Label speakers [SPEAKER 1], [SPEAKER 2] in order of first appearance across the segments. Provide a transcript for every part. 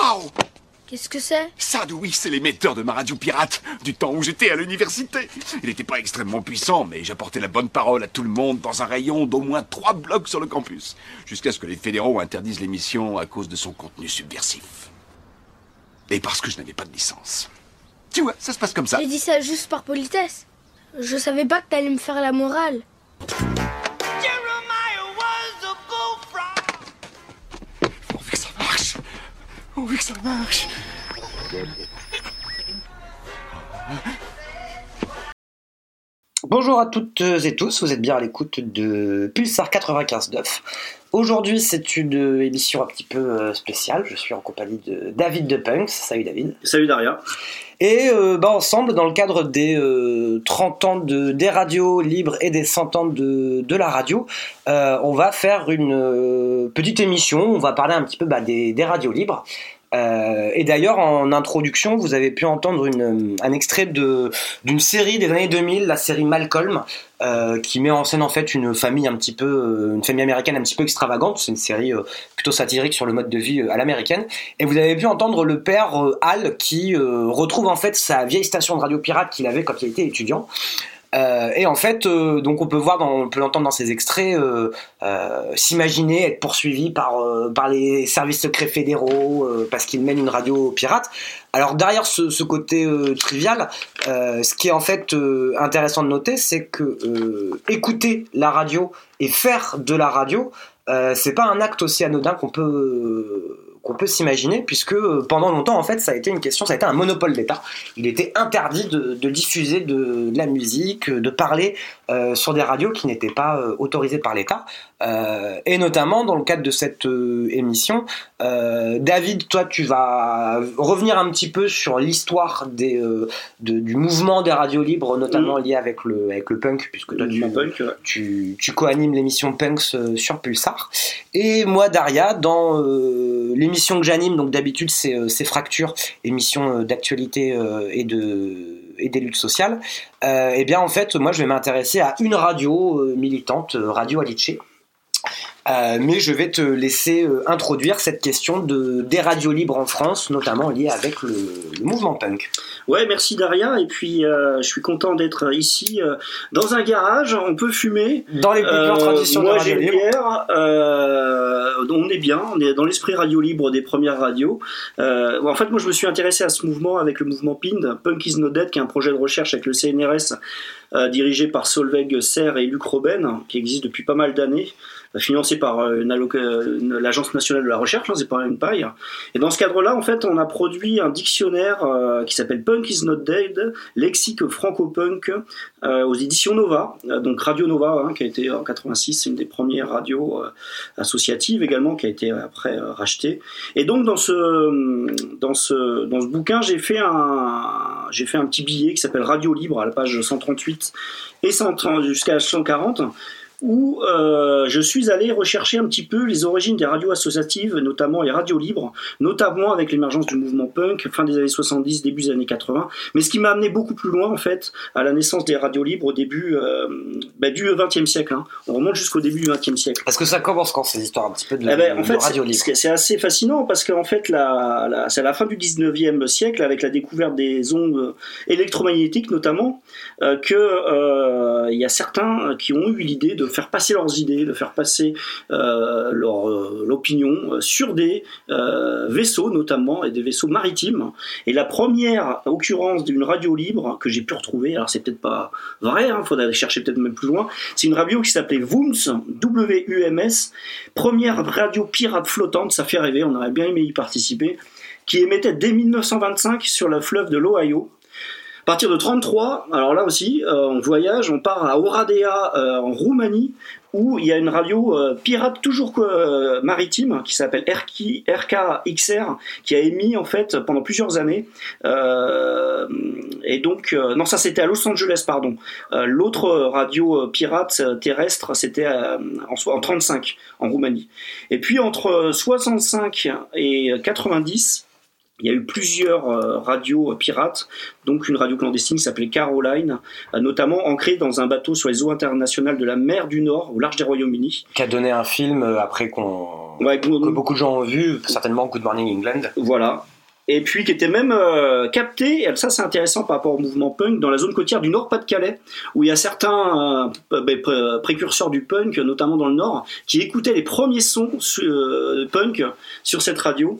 [SPEAKER 1] Waouh
[SPEAKER 2] Qu'est-ce que c'est?
[SPEAKER 1] Ça, oui, c'est l'émetteur de ma radio pirate du temps où j'étais à l'université. Il n'était pas extrêmement puissant, mais j'apportais la bonne parole à tout le monde dans un rayon d'au moins trois blocs sur le campus, jusqu'à ce que les fédéraux interdisent l'émission à cause de son contenu subversif. Et parce que je n'avais pas de licence. Tu vois, ça se passe comme ça.
[SPEAKER 2] J'ai dit ça juste par politesse. Je savais pas que t'allais me faire la morale.
[SPEAKER 1] Pourvu que ça marche.
[SPEAKER 3] Bonjour à toutes et tous, vous êtes bien à l'écoute de Pulsar 95.9. Aujourd'hui, c'est une émission un petit peu euh, spéciale. Je suis en compagnie de David de Punks. Salut David.
[SPEAKER 4] Salut Daria.
[SPEAKER 3] Et euh, bah, ensemble, dans le cadre des euh, 30 ans de, des radios libres et des 100 ans de, de la radio, euh, on va faire une euh, petite émission. On va parler un petit peu bah, des, des radios libres. Euh, et d'ailleurs, en introduction, vous avez pu entendre un extrait de, d'une série des années 2000, la série Malcolm, euh, qui met en scène en fait une famille un petit peu, euh, une famille américaine un petit peu extravagante. C'est une série plutôt satirique sur le mode de vie à l'américaine. Et vous avez pu entendre le père Hal qui retrouve en fait sa vieille station de radio pirate qu'il avait quand il était étudiant. Euh, et en fait, euh, donc on peut voir, dans, on peut l'entendre dans ces extraits, euh, euh, s'imaginer être poursuivi par euh, par les services secrets fédéraux euh, parce qu'il mène une radio pirate. Alors derrière ce, ce côté trivial, ce qui est en fait intéressant de noter, c'est que écouter la radio et faire de la radio, c'est pas un acte aussi anodin qu'on peut qu'on peut s'imaginer, puisque euh, pendant longtemps, en fait, ça a été une question, ça a été un monopole d'État. Il était interdit de, diffuser de, de la musique, de parler euh, sur des radios qui n'étaient pas euh, autorisées par l'État. Euh, et notamment, dans le cadre de cette émission, David, toi, tu vas revenir un petit peu sur l'histoire des, de- du mouvement des radios libres, notamment lié avec le, avec le punk, puisque toi, tu,
[SPEAKER 4] Mouvement punk, ouais.
[SPEAKER 3] tu, tu co-animes l'émission Punks sur Pulsar. Et moi, Daria, dans l'émission que j'anime, donc d'habitude c'est c'est Fracture, émission d'actualité et de et des luttes sociales. Euh, et bien en fait, moi je vais m'intéresser à une radio euh, militante, euh, Radio Alice. Euh, mais je vais te laisser euh, introduire cette question de, des radios libres en France, notamment liée avec le, le mouvement punk.
[SPEAKER 4] Ouais, merci Daria. Et puis, euh, je suis content d'être ici dans un garage. On peut fumer.
[SPEAKER 3] Dans les plus pures traditions
[SPEAKER 4] moi,
[SPEAKER 3] de radio libre.
[SPEAKER 4] on est bien. On est dans l'esprit radio libre des premières radios. En fait, moi, je me suis intéressé à ce mouvement avec le mouvement PIND, Punk is Not Dead, qui est un projet de recherche avec le CNRS, dirigé par Solveig Serre et Luc Robben, qui existe depuis pas mal d'années, financé par euh, l'Agence nationale de la recherche, hein, c'est pas une paille. Et dans ce cadre-là, en fait, on a produit un dictionnaire euh, qui s'appelle Punk is Not Dead, lexique franco-punk, euh, aux éditions Nova, donc Radio Nova, hein, qui a été en 86, c'est une des premières radios associatives également, qui a été après rachetée. Et donc dans ce dans ce dans ce bouquin, j'ai fait un j'ai fait un petit billet qui s'appelle Radio Libre à la page 138 et 130 jusqu'à 140 où euh, je suis allé rechercher un petit peu les origines des radios associatives, notamment les radios libres, notamment avec l'émergence du mouvement punk, fin des années 70, début des années 80. Mais ce qui m'a amené beaucoup plus loin, en fait, à la naissance des radios libres au début euh, bah, du XXe siècle. hein. On remonte jusqu'au début du XXe siècle.
[SPEAKER 3] Parce que ça commence quand ces histoires un petit peu de,
[SPEAKER 4] Eh ben, en
[SPEAKER 3] de
[SPEAKER 4] fait,
[SPEAKER 3] radio libre?
[SPEAKER 4] c'est assez fascinant parce qu'en fait, la, la- c'est à la fin du 19e siècle, avec la découverte des ondes électromagnétiques notamment, euh, que euh, y a certains qui ont eu l'idée de faire passer leurs idées, de faire passer euh, leur euh, l'opinion euh, sur des euh, vaisseaux notamment et des vaisseaux maritimes. Et la première occurrence d'une radio libre que j'ai pu retrouver, alors c'est peut-être pas vrai, il faudrait aller chercher peut-être même plus loin, c'est une radio qui s'appelait WUMS, W-U-M-S, première radio pirate flottante, ça fait rêver, on aurait bien aimé y participer, qui émettait dès 1925 sur le fleuve de l'Ohio. Partir de 33, alors là aussi, euh, on voyage, on part à Oradea euh, en Roumanie, où il y a une radio euh, pirate toujours maritime qui s'appelle RK, RKXR, qui a émis en fait pendant plusieurs années. Et donc, non, ça c'était à Los Angeles, pardon. L'autre radio pirate terrestre, c'était en, en 35 en Roumanie. Et puis entre 65 et 90, il y a eu plusieurs euh, radios pirates, donc une radio clandestine qui s'appelait Caroline, euh, notamment ancrée dans un bateau sur les eaux internationales de la mer du Nord, au large des Royaumes-Unis.
[SPEAKER 3] Qui a donné un film euh, après qu'on
[SPEAKER 4] Ouais,
[SPEAKER 3] que beaucoup de gens ont vu, certainement Good Morning England.
[SPEAKER 4] Voilà. Et puis qui était même euh, capté, et ça c'est intéressant par rapport au mouvement punk, dans la zone côtière du Nord-Pas-de-Calais, où il y a certains euh, pré- précurseurs du punk, notamment dans le Nord, qui écoutaient les premiers sons euh, punk sur cette radio.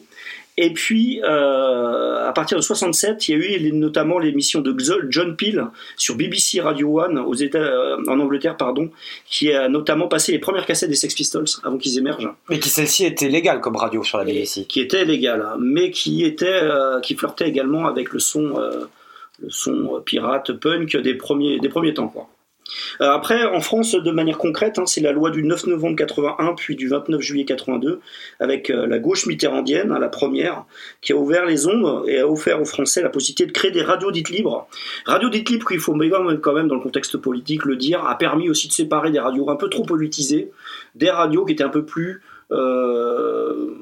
[SPEAKER 4] Et puis, euh, à partir de 67, il y a eu les- notamment l'émission de John Peel sur BBC Radio One aux États, euh, en Angleterre, pardon, qui a notamment passé les premières cassettes des Sex Pistols avant qu'ils émergent
[SPEAKER 3] Mais qui celle-ci était légale comme radio sur la BBC.
[SPEAKER 4] qui était légal, hein, mais qui était, euh, qui flirtait également avec le son, euh, le son euh, pirate punk des premiers, des premiers temps, quoi. Euh, après, en France, de manière concrète, hein, c'est la loi du 9 novembre 81, puis du 29 juillet 82, avec euh, la gauche mitterrandienne, hein, la première, qui a ouvert les ondes et a offert aux Français la possibilité de créer des radios dites libres. Radio dites libres, il faut quand même, dans le contexte politique, le dire, a permis aussi de séparer des radios un peu trop politisées, des radios qui étaient un peu plus euh,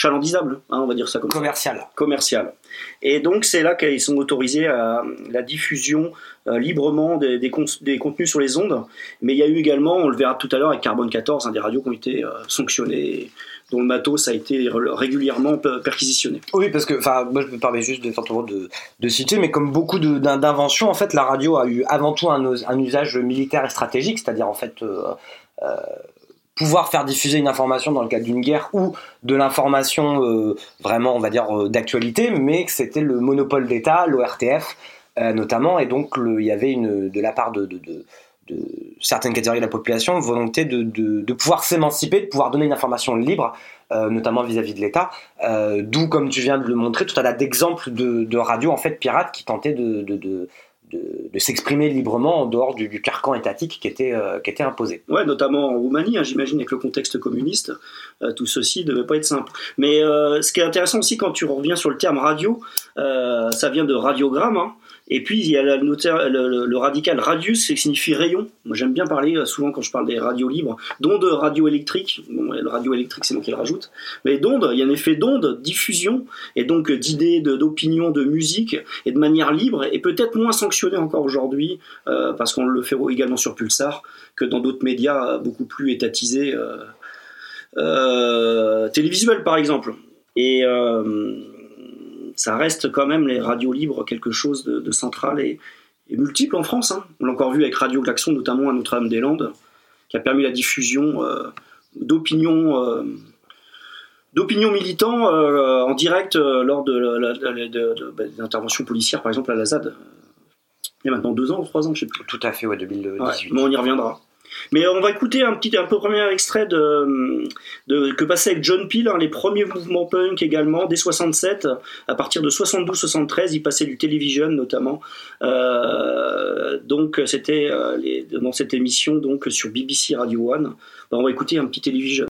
[SPEAKER 4] chalandisables, hein, on va dire ça comme ça
[SPEAKER 3] Commercial.
[SPEAKER 4] commercial. Et donc c'est là qu'ils sont autorisés à la diffusion euh, librement des, des, cons- des contenus sur les ondes. Mais il y a eu également, on le verra tout à l'heure avec Carbone 14, hein, des radios qui ont été euh, sanctionnées, dont le matos a été re- régulièrement pe- perquisitionné.
[SPEAKER 3] Oui, parce que, enfin, moi je me permets juste de, de, de citer, mais comme beaucoup d'inventions, en fait, la radio a eu avant tout un usage militaire et stratégique, c'est-à-dire en fait euh, euh, pouvoir faire diffuser une information dans le cadre d'une guerre ou de l'information euh, vraiment, on va dire, euh, d'actualité, mais que c'était le monopole d'État, l'ORTF euh, notamment, et donc il y avait une, de la part de, de- de- de certaines catégories de la population, volonté de, pouvoir s'émanciper, de pouvoir donner une information libre, euh, notamment vis-à-vis de l'État. Euh, D'où, comme tu viens de le montrer, tout un tas d'exemples de, de radios en fait pirates qui tentaient de, de, s'exprimer librement en dehors du, carcan étatique qui était, euh, imposé.
[SPEAKER 4] Notamment en Roumanie, hein, j'imagine, avec le contexte communiste, tout ceci devait pas être simple. Mais euh, ce qui est intéressant aussi quand tu reviens sur le terme radio, euh, ça vient de radiogramme, hein, et puis il y a le, radical radius, qui signifie rayon. Moi j'aime bien parler, euh, souvent quand je parle des radios libres, d'ondes radioélectriques. Le radioélectrique c'est moi qui le rajoute. Mais d'ondes, il y a un effet d'onde, diffusion, et donc euh, d'idées, d'opinions, de, musique, et de manière libre, et peut-être moins sanctionné encore aujourd'hui, euh, parce qu'on le fait également sur Pulsar, que dans d'autres médias euh, beaucoup plus étatisés, euh, euh, télévisuels par exemple. Et euh, ça reste quand même les radios libres quelque chose de, de central et, et multiple en France. hein. On l'a encore vu avec Radio Klaxon, notamment à Notre-Dame-des-Landes, qui a permis la diffusion euh, d'opinions. euh, d'opinions militants euh, en direct euh, lors de, de- bah, policières, par exemple à la ZAD. Il y a maintenant deux ans ou trois ans, je sais plus.
[SPEAKER 3] Tout à fait, ouais, 2018.
[SPEAKER 4] Ouais, mais on y reviendra. Mais on va écouter un petit, un peu premier extrait de, de que passait avec John Peel, hein, les premiers mouvements punk également, dès 67, à partir de 72-73, il passait du télévision notamment. Euh, donc c'était euh, dans cette émission donc sur BBC Radio One. Ben, on va écouter un petit télévision.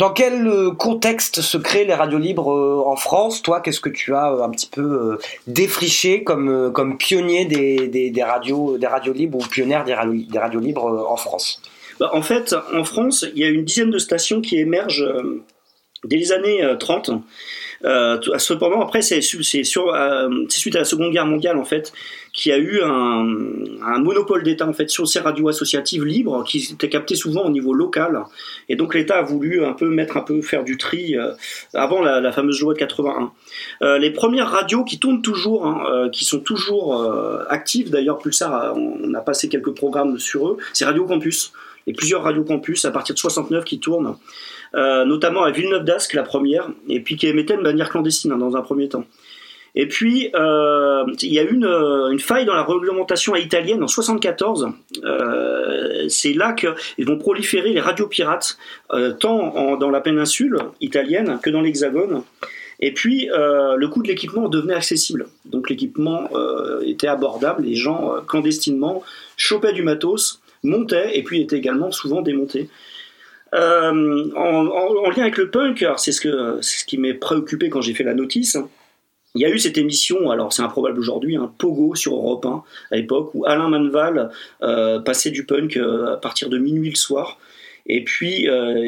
[SPEAKER 3] Dans quel euh, contexte se créent les radios libres euh, en France? Toi, qu'est-ce que tu as euh, un petit peu défriché comme, comme pionnier des, des, radios, des radios libres ou pionnière des radios, des radios libres en France?
[SPEAKER 4] Bah, en fait, en France, il y a une dizaine de stations qui émergent dès les années euh, 30. Euh, cependant, après, euh, c'est suite à la Seconde Guerre mondiale, en fait, qu'il y a eu un, monopole d'État, en fait, sur ces radios associatives libres, qui étaient captées souvent au niveau local. Et donc, l'État a voulu un peu mettre un peu, faire du tri euh, avant la, fameuse loi de 81. Euh, les premières radios qui tournent toujours, hein, qui sont toujours actives, d'ailleurs, Pulsar, a- on a passé quelques programmes sur eux, c'est Radio Campus. Et plusieurs Radio Campus à partir de 69 qui tournent, euh, notamment à Villeneuve d'Ascq, la première, et puis qui émettait de manière clandestine hein, dans un premier temps. Et puis, euh, il y a eu une, faille dans la réglementation italienne en 74. Euh, c'est là qu'ils vont proliférer les radios pirates, tant dans la péninsule italienne que dans l'hexagone. Et puis, le coût de l'équipement devenait accessible. Donc, l'équipement était abordable. Les gens, clandestinement, chopaient du matos, montaient, et puis étaient également souvent démontés. Euh, en, en- en lien avec le punk, c'est ce, qui m'est préoccupé quand j'ai fait la notice. Il y a eu cette émission, alors c'est improbable aujourd'hui, un Pogo sur Europe 1 à l'époque, où Alain Manval euh, passait du punk euh, à partir de minuit le soir. Et puis, euh,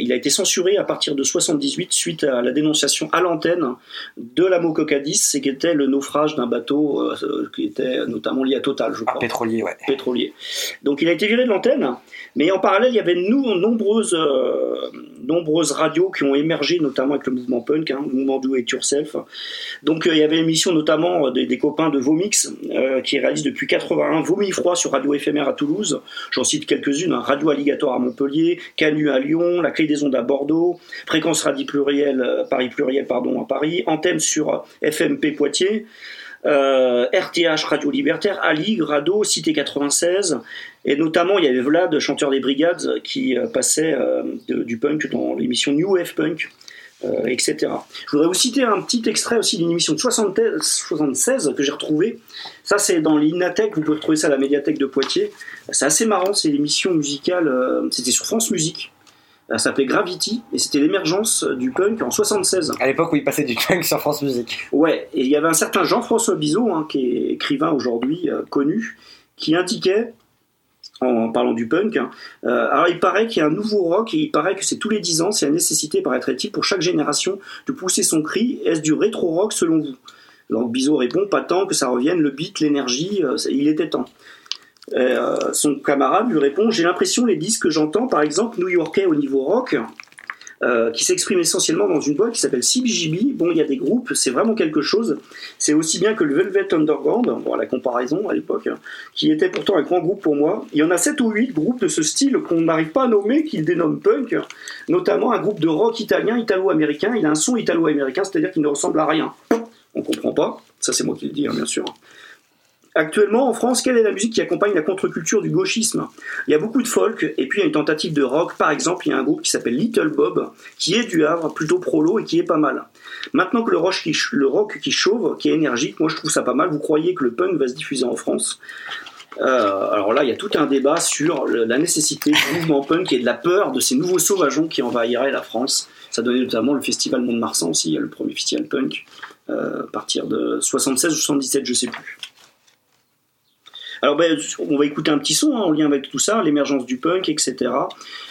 [SPEAKER 4] il a été censuré à partir de 78 suite à la dénonciation à l'antenne de la Mococadis, c'est qui était le naufrage d'un bateau euh, qui était notamment lié à Total, je
[SPEAKER 3] Ah,
[SPEAKER 4] crois
[SPEAKER 3] pétrolier, ouais.
[SPEAKER 4] pétrolier. Donc il a été viré de l'antenne, mais en parallèle, il y avait nous, nombreuses, euh, nombreuses radios qui ont émergé, notamment avec le mouvement punk, hein, le mouvement Do It Yourself. Donc il y avait l'émission notamment des, des copains de Vomix, qui réalisent depuis 81 Vomi Froid sur Radio Éphémère à Toulouse. J'en cite quelques-unes, hein, Radio Alligator à Montpellier, Canu à Lyon, La Clé des Ondes à Bordeaux, Fréquence Radio Pluriel, euh, Paris Pluriel, pardon, à Paris, Antenne sur euh, FMP Poitiers, euh, RTH Radio Libertaire, Ali, Grado, Cité 96, et notamment il y avait Vlad, chanteur des Brigades, qui euh, passait euh, du punk dans l'émission New Wave Punk, euh, etc. Je voudrais vous citer un petit extrait aussi d'une émission de 73 76 que j'ai retrouvé. Ça c'est dans l'Inatech, vous pouvez retrouver ça à la médiathèque de Poitiers. C'est assez marrant, c'est l'émission musicale, euh, c'était sur France Musique. Ça s'appelait Gravity, et c'était l'émergence du punk en 76.
[SPEAKER 3] À l'époque où il passait du punk sur France Musique.
[SPEAKER 4] Ouais, et il y avait un certain Jean-François Bizot, hein, qui est écrivain aujourd'hui euh, connu, qui indiquait, en parlant du punk, hein, euh, alors il paraît qu'il y a un nouveau rock, et il paraît que c'est tous les 10 ans, c'est la nécessité, paraîtrait-il, pour chaque génération de pousser son cri. Est-ce du rétro-rock selon vous? Donc Bizot répond, pas tant que ça revienne, le beat, l'énergie, euh, il était temps. Euh, son camarade lui répond J'ai l'impression, les disques que j'entends, par exemple, new-yorkais au niveau rock, euh, qui s'exprime essentiellement dans une boîte qui s'appelle CBGB. Bon, il y a des groupes, c'est vraiment quelque chose. C'est aussi bien que le Velvet Underground, bon, la comparaison à l'époque, hein, qui était pourtant un grand groupe pour moi. Il y en a 7 ou 8 groupes de ce style qu'on n'arrive pas à nommer, qu'ils dénomment punk, notamment un groupe de rock italien, italo-américain. Il a un son italo-américain, c'est-à-dire qu'il ne ressemble à rien. On comprend pas, ça c'est moi qui le dis, hein, bien sûr. Actuellement, en France, quelle est la musique qui accompagne la contre-culture du gauchisme? Il y a beaucoup de folk, et puis il y a une tentative de rock. Par exemple, il y a un groupe qui s'appelle Little Bob, qui est du Havre, plutôt prolo, et qui est pas mal. Maintenant que le rock, qui, le qui chauve, est énergique, moi je trouve ça pas mal. Vous croyez que le punk va se diffuser en France? Euh, alors là, il y a tout un débat sur la nécessité du mouvement punk et de la peur de ces nouveaux sauvageons qui envahiraient la France. Ça donnait notamment le festival Mont-de-Marsan aussi, le premier festival punk, euh, à partir de 76 ou 77, je sais plus. Alors ben, on va écouter un petit son hein, en lien avec tout ça, l'émergence du punk, etc.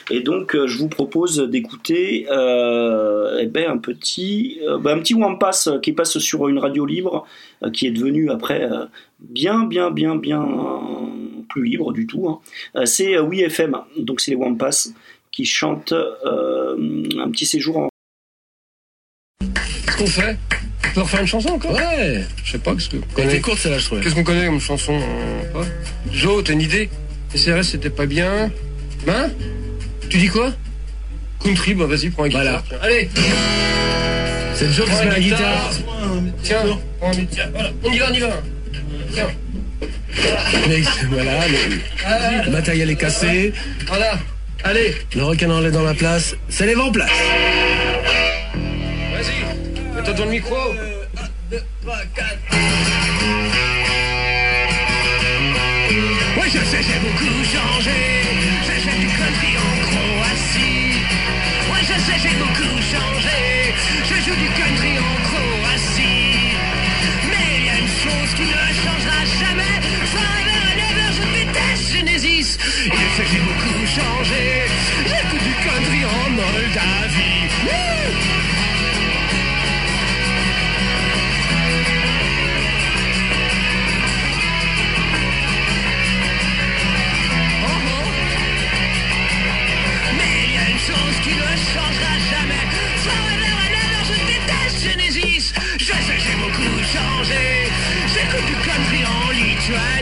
[SPEAKER 4] Et donc euh, je vous propose d'écouter euh, eh ben, un petit, euh, ben, un petit Wampas qui passe sur une radio libre, qui est devenu après bien, bien, bien, bien plus libre du tout. hein. C'est Oui FM, donc c'est les Wampas qui chantent un petit séjour en
[SPEAKER 5] fait? On peut refaire une chanson encore Ouais, je sais pas, qu'est-ce que.
[SPEAKER 6] Elle était courte celle-là, je trouvais.
[SPEAKER 5] Qu'est-ce qu'on connaît comme chanson euh, ouais Jo, t'as une idée? CRS c'était pas bien. Hein? Tu dis quoi? Country, bah vas-y, prends un guitare.
[SPEAKER 6] Voilà.
[SPEAKER 5] Allez
[SPEAKER 6] C'est Joe qui se met la guitare.
[SPEAKER 5] Tiens, prends un tiens, voilà. On y va, on y va Tiens,
[SPEAKER 6] Mais voilà, le, le matériel est cassé,
[SPEAKER 5] voilà Allez,
[SPEAKER 6] le requin est dans la place, c'est les vents place.
[SPEAKER 5] vas-y Mets-toi dans le micro
[SPEAKER 6] Ouais,
[SPEAKER 7] try.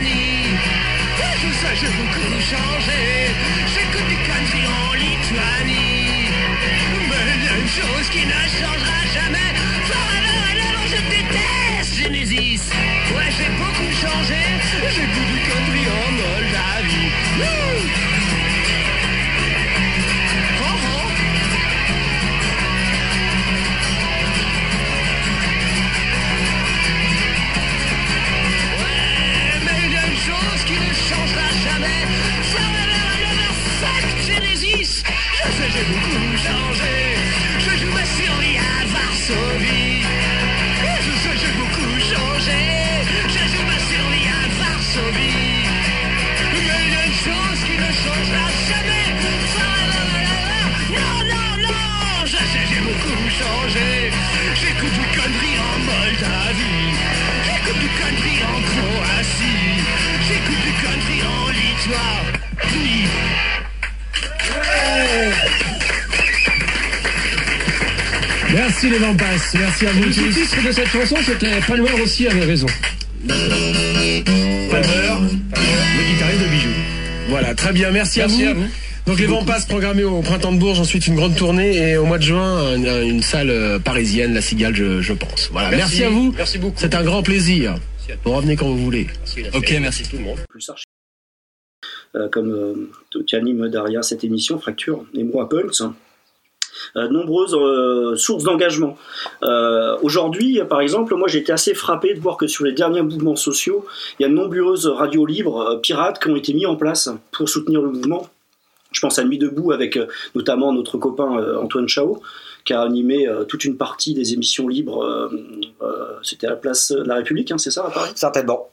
[SPEAKER 6] Merci à vous
[SPEAKER 5] Le titre de cette chanson, c'était Palmer aussi avait raison.
[SPEAKER 6] Palmer, le guitariste de Bijoux. Voilà, très bien, merci,
[SPEAKER 5] Merci
[SPEAKER 6] à
[SPEAKER 5] à
[SPEAKER 6] vous. Donc les Vampas programmés au printemps de Bourges, ensuite une grande tournée et au mois de juin une, une salle euh, parisienne, la Cigale, je, je pense. Voilà, merci, à vous.
[SPEAKER 5] Merci beaucoup.
[SPEAKER 6] C'est un grand plaisir. Vous revenez quand vous voulez.
[SPEAKER 5] Ok, merci tout le monde.
[SPEAKER 4] Euh, comme euh, qui anime derrière cette émission, Fracture et moi Punks. Euh, nombreuses euh, sources d'engagement. Euh, Aujourd'hui, par exemple, moi j'ai été assez frappé de voir que sur les derniers mouvements sociaux, il y a de nombreuses radios libres, pirates, qui ont été mis en place pour soutenir le mouvement. Je pense à Nuit debout avec notamment notre copain Antoine Chao, qui a animé toute une partie des émissions libres. C'était à la place de la République, hein, c'est ça à Paris?
[SPEAKER 3] Certainement.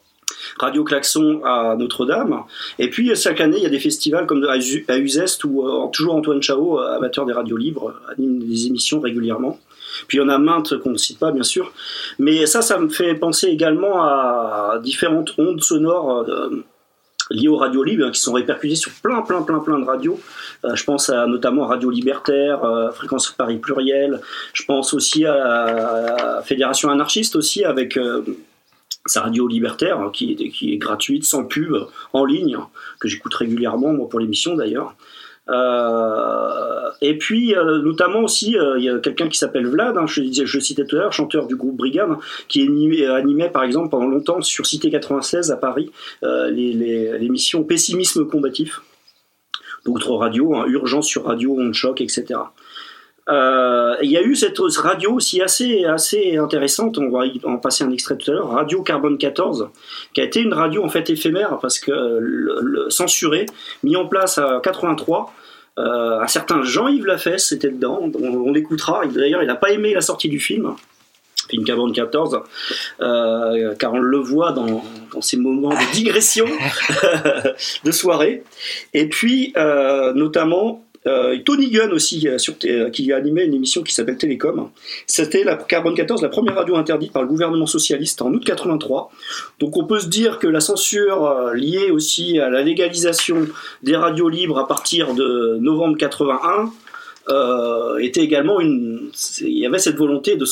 [SPEAKER 4] Radio Klaxon à Notre-Dame. Et puis chaque année, il y a des festivals comme à Uz- à Uzest où euh, toujours Antoine Chao, euh, amateur des radios libres, euh, anime des émissions régulièrement. Puis il y en a maintes qu'on ne cite pas, bien sûr. Mais ça, ça me fait penser également à différentes ondes sonores euh, liées aux radios libres hein, qui sont répercutées sur plein, plein, plein, plein de radios. Euh, je pense à, notamment à Radio Libertaire, euh, Fréquence Paris Pluriel. Je pense aussi à la Fédération anarchiste aussi avec euh, sa radio libertaire hein, qui est, qui est gratuite, sans pub, en ligne, que j'écoute régulièrement, moi pour l'émission d'ailleurs. Euh, et puis, euh, notamment aussi, euh, il y a quelqu'un qui s'appelle Vlad, hein, je, je citais tout à l'heure, chanteur du groupe Brigade, qui animait, par exemple pendant longtemps sur Cité 96 à Paris l'émission Pessimisme combatif. D'autres radios, hein, Urgence sur Radio, On Choc, etc. Euh, Il y a eu cette radio aussi assez, assez intéressante, on va en passer un extrait tout à l'heure, Radio Carbone 14, qui a été une radio en fait éphémère parce que euh, le, le- censurée, mis en place à 83. Euh, un certain Jean-Yves Lafesse était dedans, on, on l'écoutera. D'ailleurs, il n'a pas aimé la sortie du film, film Carbone 14, euh, car on le voit dans, dans ces moments de digression de soirée. Et puis, euh, notamment, euh, Tony Gunn aussi, euh, sur, euh, qui a animé une émission qui s'appelle Télécom. C'était la Carbone 14, la première radio interdite par le gouvernement socialiste en août 83. Donc on peut se dire que la censure liée aussi à la légalisation des radios libres à partir de novembre 81 euh, était également une. Il y avait cette volonté de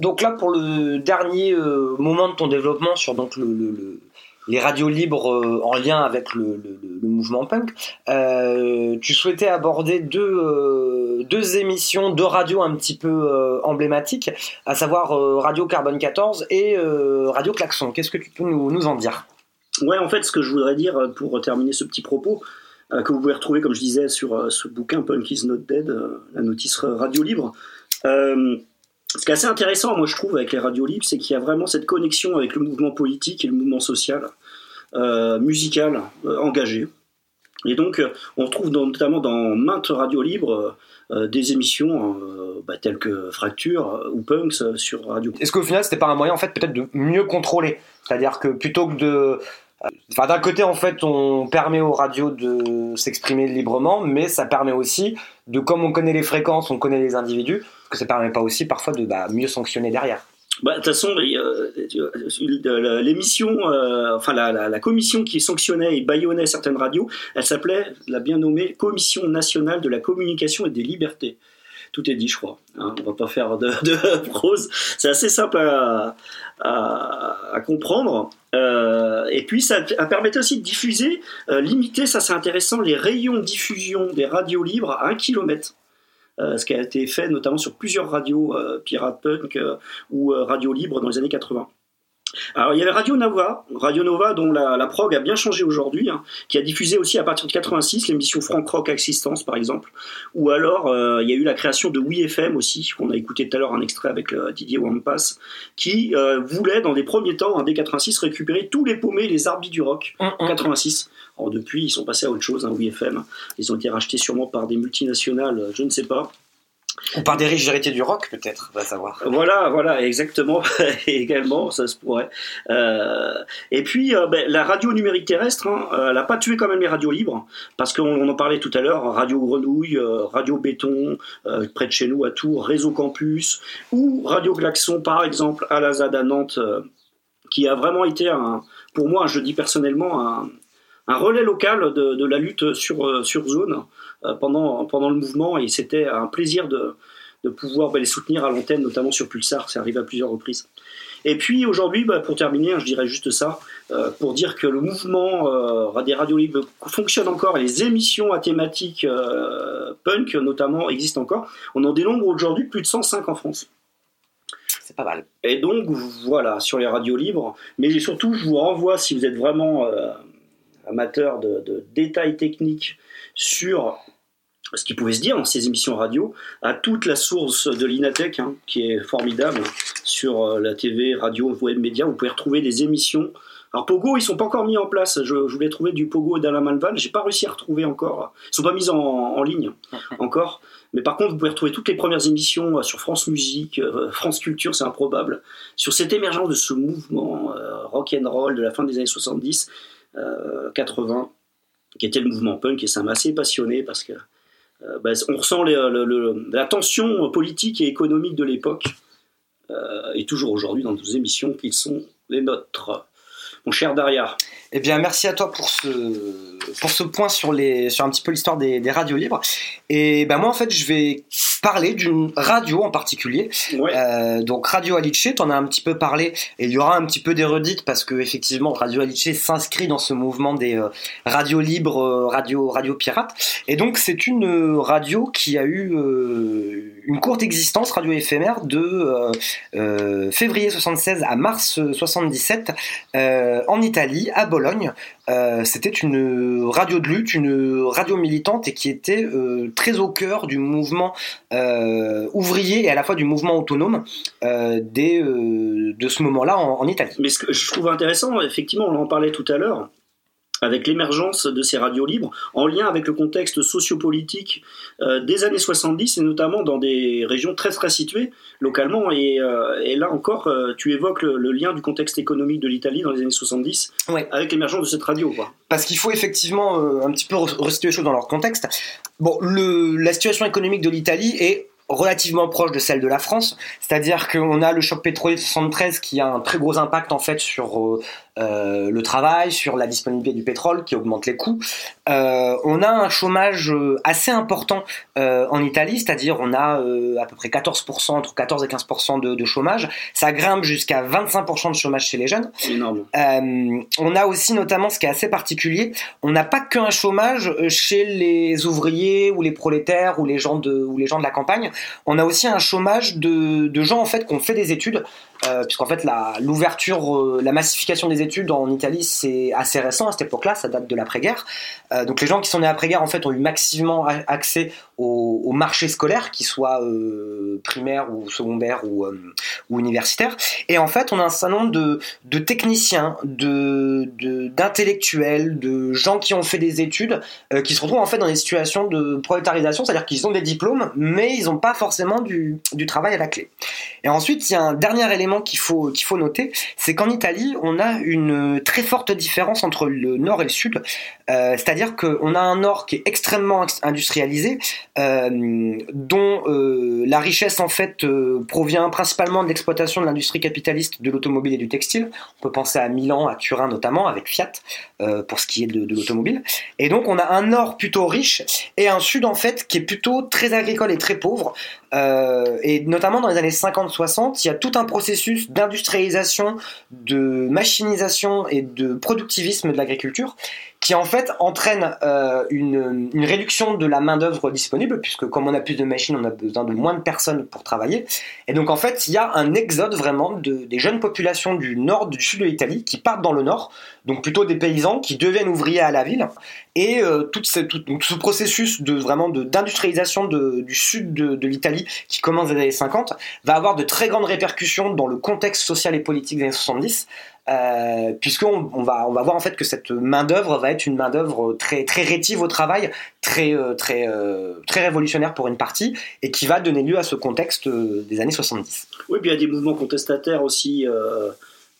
[SPEAKER 3] Donc là, pour le dernier euh, moment de ton développement sur donc le, le- le- les radios libres euh, en lien avec le, mouvement punk, euh, tu souhaitais aborder deux, émissions, deux radios un petit peu emblématiques, à savoir Radio Carbone 14 et Radio Klaxon. Qu'est-ce que tu peux nous, en dire?
[SPEAKER 4] Ouais, en fait, ce que je voudrais dire pour terminer ce petit propos, que vous pouvez retrouver, comme je disais, sur ce bouquin Punk is not dead, la notice radio libre. Ce qui est assez intéressant, moi je trouve, avec les radios libres, c'est qu'il y a vraiment cette connexion avec le mouvement politique et le mouvement social, euh, musical, euh, engagé. Et donc, euh, on retrouve notamment dans maintes radios libres des émissions bah, telles que Fracture ou Punks sur Radio
[SPEAKER 3] Est-ce qu'au final, c'était pas un moyen en fait peut-être de mieux contrôler? C'est-à-dire que plutôt que de Enfin, d'un côté, en fait, on permet aux radios de s'exprimer librement, mais ça permet aussi de, comme on connaît les fréquences, on connaît les individus, que ça permet pas aussi parfois de bah, mieux sanctionner derrière
[SPEAKER 4] Bah, de toute façon, l'émission, euh, enfin la, commission qui sanctionnait et bâillonnait certaines radios, elle s'appelait, la bien nommée Commission nationale de la communication et des libertés. Tout est dit, je crois. hein, on va pas faire de, prose. C'est assez simple à, comprendre. Euh, et puis, ça permettait aussi de diffuser, euh, limiter, ça c'est intéressant, les rayons de diffusion des radios libres à un kilomètre. Euh, ce qui a été fait notamment sur plusieurs radios euh, pirate punk euh, ou radio libre dans les années 80. Alors il y avait Radio Nova, Radio Nova dont la, la prog a bien changé aujourd'hui, hein, qui a diffusé aussi à partir de 86 l'émission Frank Rock Existence par exemple, ou alors euh, il y a eu la création de Oui FM aussi, qu'on a écouté tout à l'heure un extrait avec euh, Didier Wampas, qui euh, voulait dans des premiers temps, en D86, récupérer tous les paumés, les arbis du rock en 86. Alors depuis ils sont passés à autre chose, hein, Oui FM, ils ont été rachetés sûrement par des multinationales, je ne sais pas.
[SPEAKER 3] Ou par des riches héritiers du rock, peut-être, on va savoir.
[SPEAKER 4] Voilà, voilà, exactement, également, ça se pourrait. Euh, et puis, euh, ben, la radio numérique terrestre, hein, euh, elle n'a pas tué quand même les radios libres, parce qu'on on en parlait tout à l'heure, Radio Grenouille, Radio Béton, près de chez nous à Tours, Réseau Campus, ou Radio Klaxon, par exemple, à la ZAD à Nantes, qui a vraiment été, pour moi, je dis personnellement, un, un relais local de, de la lutte sur, euh, sur zone euh, pendant, pendant le mouvement, et c'était un plaisir de, de pouvoir bah, les soutenir à l'antenne, notamment sur Pulsar, c'est arrivé à plusieurs reprises. Et puis aujourd'hui, bah, pour terminer, hein, je dirais juste ça, euh, pour dire que le mouvement euh, des radios libres fonctionne encore, et les émissions à thématique euh, punk notamment existent encore. On en dénombre aujourd'hui plus de 105 en France.
[SPEAKER 3] C'est pas mal.
[SPEAKER 4] Et donc voilà, sur les radios libres, mais surtout je vous renvoie, si vous êtes vraiment amateur de, de détails techniques sur ce qui pouvait se dire dans ces émissions radio, à toute la source de l'Inatech, hein, qui est formidable, sur euh, la TV, radio, web, média, vous pouvez retrouver des émissions. Alors Pogo, ils sont pas encore mis en place. Je, je voulais trouver du Pogo d'Alain Malval, j'ai pas réussi à retrouver encore. Ils sont pas mis en, en ligne encore. Mais par contre, vous pouvez retrouver toutes les premières émissions euh, sur France Musique, euh, France Culture, c'est improbable, sur cette émergence de ce mouvement rock and roll de la fin des années 70, euh, 80, qui était le mouvement punk, et ça m'a assez passionné parce que euh, bah, on ressent la tension politique et économique de l'époque, euh, et toujours aujourd'hui dans nos émissions qui sont les nôtres. Mon cher Daria.
[SPEAKER 3] Eh bien, merci à toi pour ce, pour ce point sur, les, sur un petit peu l'histoire des, des radios libres. Et ben moi, en fait, je vais parler d'une radio en particulier. Euh, donc, Radio Alice, tu en as un petit peu parlé, et il y aura un petit peu d'érudite parce que, effectivement, Radio Alice s'inscrit dans ce mouvement des euh, radios libres, euh, radio, radio pirates. Et donc, c'est une euh, radio qui a eu une courte existence, radio éphémère, de février 76 à mars 77 euh, en Italie, à Bologne. Euh, C'était une radio de lutte, une radio militante et qui était euh, très au cœur du mouvement euh, ouvrier et à la fois du mouvement autonome de ce moment-là en, en Italie.
[SPEAKER 4] Mais ce que je trouve intéressant, effectivement, on en parlait tout à l'heure, avec l'émergence de ces radios libres, en lien avec le contexte sociopolitique euh, des années 70, et notamment dans des régions très très situées localement. Et, euh, et là encore, euh, tu évoques le, le lien du contexte économique de l'Italie dans les années 70, avec l'émergence de cette radio. Quoi.
[SPEAKER 3] Parce qu'il faut effectivement euh, un petit peu re- resituer les choses dans leur contexte. Bon, le, la situation économique de l'Italie est relativement proche de celle de la France, c'est-à-dire qu'on a le choc pétrolier de 73 qui a un très gros impact en fait sur euh, le travail, sur la disponibilité du pétrole qui augmente les coûts. Euh, on a un chômage euh, assez important euh, en Italie, c'est-à-dire on a à peu près 14%, entre 14 et 15% de, de chômage. Ça grimpe jusqu'à 25% de chômage chez les jeunes.
[SPEAKER 4] C'est énorme.
[SPEAKER 3] On a aussi notamment ce qui est assez particulier, on n'a pas qu'un chômage chez les ouvriers ou les prolétaires ou les gens de, ou les gens de la campagne, on a aussi un chômage de, de gens en fait qui ont fait des études, puisqu'en fait la- l'ouverture, euh, la massification des études en Italie c'est assez récent à cette époque-là, ça date de l'après-guerre. Euh, donc les gens qui sont nés après-guerre en fait ont eu maximalement a- accès au, marché scolaire, qu'il soit euh, primaire ou secondaire ou, euh, ou universitaire. Et en fait on a un certain nombre de, de techniciens, de de- d'intellectuels, de, gens qui ont fait des études, euh, qui se retrouvent en fait dans des situations de prolétarisation, c'est-à-dire qu'ils ont des diplômes, mais ils n'ont pas forcément du, du travail à la clé. Et ensuite, il y a un dernier élément qu'il faut, qu'il faut noter, c'est qu'en Italie, on a une très forte différence entre le nord et le sud. C'est-à-dire qu'on a un nord qui est extrêmement ex- industrialisé, dont euh, la richesse en fait euh, provient principalement de l'exploitation de l'industrie capitaliste de l'automobile et du textile. On peut penser à Milan, à Turin notamment, avec Fiat, euh, pour ce qui est de, de l'automobile. Et donc on a un nord plutôt riche et un sud en fait qui est plutôt très agricole et très pauvre. Euh, et notamment dans les années 50-60, il y a tout un processus d'industrialisation, de machinisation et de productivisme de l'agriculture qui en fait entraîne euh, une, une réduction de la main d'œuvre disponible puisque comme on a plus de machines, on a besoin de moins de personnes pour travailler. Et donc en fait, il y a un exode vraiment de, des jeunes populations du nord, du sud de l'Italie qui partent dans le nord, donc plutôt des paysans qui deviennent ouvriers à la ville. Et euh, tout, ce, processus de vraiment d'industrialisation de, du sud de, de l'Italie qui commence dans les années 50 va avoir de très grandes répercussions dans le contexte social et politique des années 70. Euh, puisqu'on on va, on va voir en fait que cette main d'œuvre va être une main d'œuvre très très rétive au travail, très euh, très euh, très révolutionnaire pour une partie, et qui va donner lieu à ce contexte des années 70.
[SPEAKER 4] Oui, puis il y a des mouvements contestataires aussi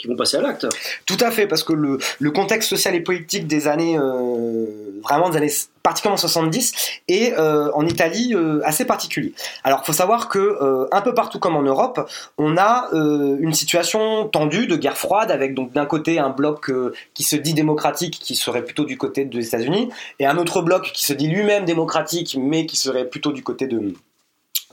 [SPEAKER 4] qui vont passer à l'acte.
[SPEAKER 3] Tout à fait, parce que le, le contexte social et politique des années, euh, vraiment des années particulièrement 70, est euh, en Italie euh, assez particulier. Alors, faut savoir que euh, un peu partout comme en Europe, on a euh, une situation tendue de guerre froide, avec donc d'un côté un bloc euh, qui se dit démocratique, qui serait plutôt du côté des États-Unis, et un autre bloc qui se dit lui-même démocratique, mais qui serait plutôt du côté de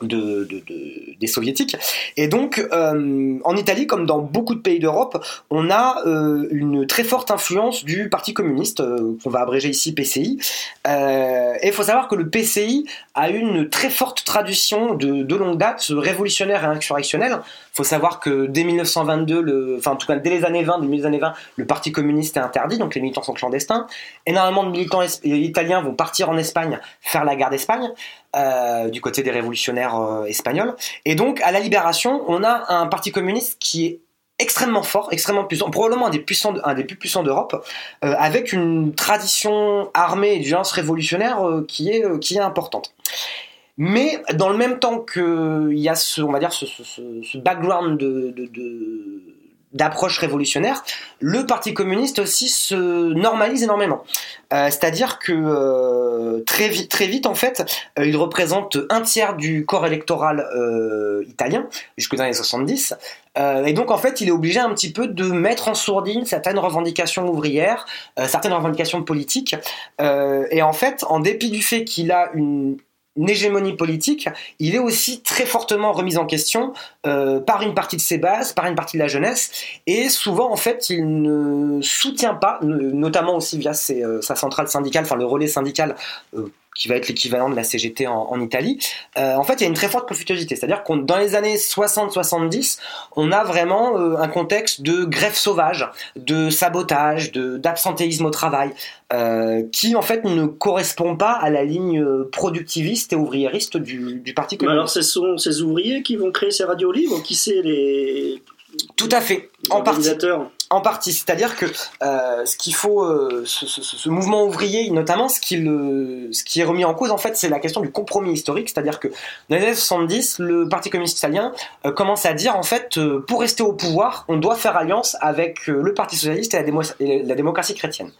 [SPEAKER 3] de, de- de- des soviétiques. Et donc, euh, en Italie, comme dans beaucoup de pays d'Europe, on a euh, une très forte influence du Parti communiste, euh, qu'on va abréger ici PCI. Euh, et il faut savoir que le PCI a une très forte tradition de, de longue date, révolutionnaire et insurrectionnelle. Faut savoir que dès 1922, le, enfin en tout cas dès les années 20, dès les années 20, le Parti communiste est interdit, donc les militants sont clandestins. Énormément de militants es- italiens vont partir en Espagne faire la guerre d'Espagne. euh, du côté des révolutionnaires euh, espagnols. Et donc, à la libération, on a un parti communiste qui est extrêmement fort, extrêmement puissant, probablement un des, plus puissants d'Europe, euh, avec une tradition armée et de violence révolutionnaire euh, qui, est, euh, qui est importante. Mais dans le même temps qu'il y a ce, on va dire, ce, background de, d'approche révolutionnaire, le Parti communiste aussi se normalise énormément. Euh, c'est-à-dire que euh, très vite, très vite en fait, euh, il représente un tiers du corps électoral italien jusqu'aux années 70. Euh, et donc en fait, il est obligé un petit peu de mettre en sourdine certaines revendications ouvrières, certaines revendications politiques. Et en fait, en dépit du fait qu'il a une une hégémonie politique, il est aussi très fortement remis en question euh, par une partie de ses bases, par une partie de la jeunesse, et souvent en fait il ne soutient pas, notamment aussi via euh, sa centrale syndicale, enfin le relais syndical euh, qui va être l'équivalent de la CGT en, en Italie. Euh, en fait, il y a une très forte conflictuosité, c'est-à-dire qu'on dans les années 60-70, on a vraiment euh, un contexte de grève sauvage, de sabotage, de d'absentéisme au travail, euh, qui en fait ne correspond pas à la ligne productiviste et ouvriériste du, du Parti
[SPEAKER 4] Mais
[SPEAKER 3] communiste.
[SPEAKER 4] alors, ce sont ces ouvriers qui vont créer ces radios libres Qui c'est les
[SPEAKER 3] Tout à fait, en partie. En partie, c'est-à-dire que euh, ce qu'il faut, euh, ce, ce- ce mouvement ouvrier, notamment, ce qui, le, ce qui est remis en cause, en fait, c'est la question du compromis historique, c'est-à-dire que dans les années 70, le Parti communiste italien euh, commence à dire, en fait, euh, pour rester au pouvoir, on doit faire alliance avec euh, le Parti socialiste et la, démo- et la démocratie chrétienne.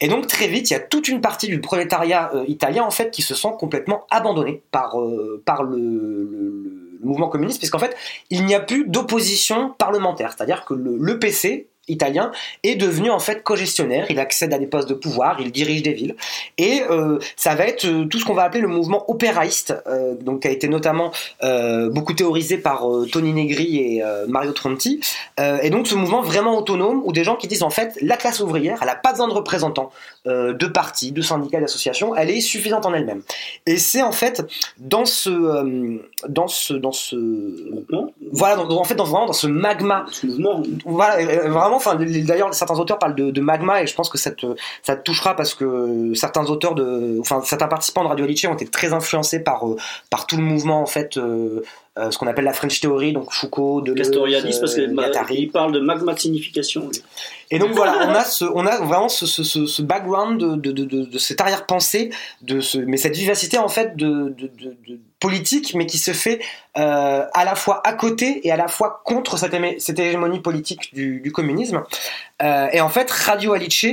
[SPEAKER 3] Et donc très vite, il y a toute une partie du prolétariat euh, italien en fait qui se sent complètement abandonné par euh, par le, le- le mouvement communiste, puisqu'en fait il n'y a plus d'opposition parlementaire, c'est-à-dire que le, PC italien est devenu en fait co-gestionnaire, il accède à des postes de pouvoir, il dirige des villes, et euh, ça va être euh, tout ce qu'on va appeler le mouvement opéraïste, euh, donc qui a été notamment euh, beaucoup théorisé par Tony Negri et Mario Tronti, et donc ce mouvement vraiment autonome où des gens qui disent en fait la classe ouvrière, elle n'a pas besoin de représentants de partis, de syndicats, d'associations, elle est suffisante en elle-même. Et c'est en fait dans ce, euh, dans ce, dans ce, voilà, dans- en fait dans vraiment dans ce magma. Voilà, euh, vraiment, enfin, d'ailleurs, certains auteurs parlent de, de magma et je pense que ça te, ça te touchera parce que certains auteurs de, enfin, certains participants de Radio Alice ont été très influencés par, euh, par tout le mouvement, en fait, euh, euh, ce qu'on appelle la French Theory, donc Foucault, Deleuze,
[SPEAKER 4] Castoriadis, parce
[SPEAKER 3] euh,
[SPEAKER 4] qu'il
[SPEAKER 3] Guattari.
[SPEAKER 4] parle de magma de signification. lui.
[SPEAKER 3] Et donc voilà, on a, ce, on a vraiment ce, ce, ce, ce background de, de, de, de, de cette arrière-pensée, de ce, mais cette vivacité en fait de, politique, mais qui se fait euh, à la fois à côté et à la fois contre cette, cette hégémonie politique du, du communisme. Euh, et en fait, Radio Alice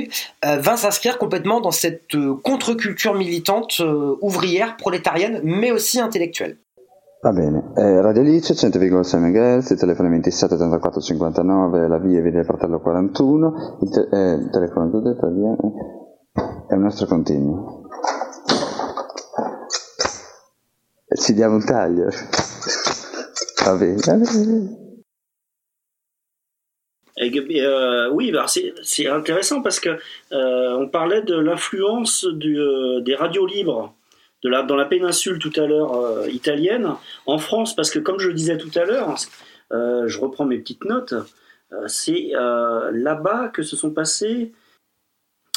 [SPEAKER 3] euh, vint s'inscrire complètement dans cette euh, contre-culture militante euh, ouvrière, prolétarienne, mais aussi intellectuelle.
[SPEAKER 8] Va bene, eh, Radio Alice 100,6 MHz, il telefono è 27 34 59, la via Via del Fratello 41, il, te- eh, il telefono la via eh, è il nostro continuo. E Ci diamo un taglio. Va bene, va bene.
[SPEAKER 4] Et, euh, oui, bah, c'est c'est intéressant parce que euh, on parlait de l'influence du, euh, des radios libres dans la péninsule tout à l'heure euh, italienne en France, parce que comme je le disais tout à l'heure, euh, je reprends mes petites notes, euh, c'est là-bas que se sont passés.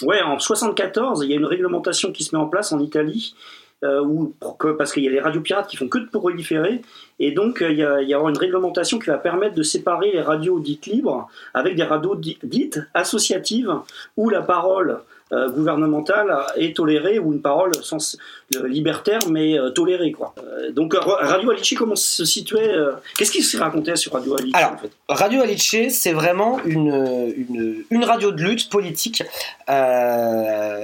[SPEAKER 4] Ouais, en 74, il y a une réglementation qui se met en place en Italie. parce qu'il y a les radios pirates qui font que de proliférer, et donc il y, a, il y aura une réglementation qui va permettre de séparer les radios dites libres avec des radios di- dites associatives où la parole euh, gouvernementale est tolérée ou une parole sans, euh, libertaire mais euh, tolérée quoi. Donc Radio Alice comment se situait Qu'est-ce qui se racontait sur Radio Alice
[SPEAKER 3] Alors,
[SPEAKER 4] en fait?
[SPEAKER 3] Radio Alice, c'est vraiment une, une, une radio de lutte politique,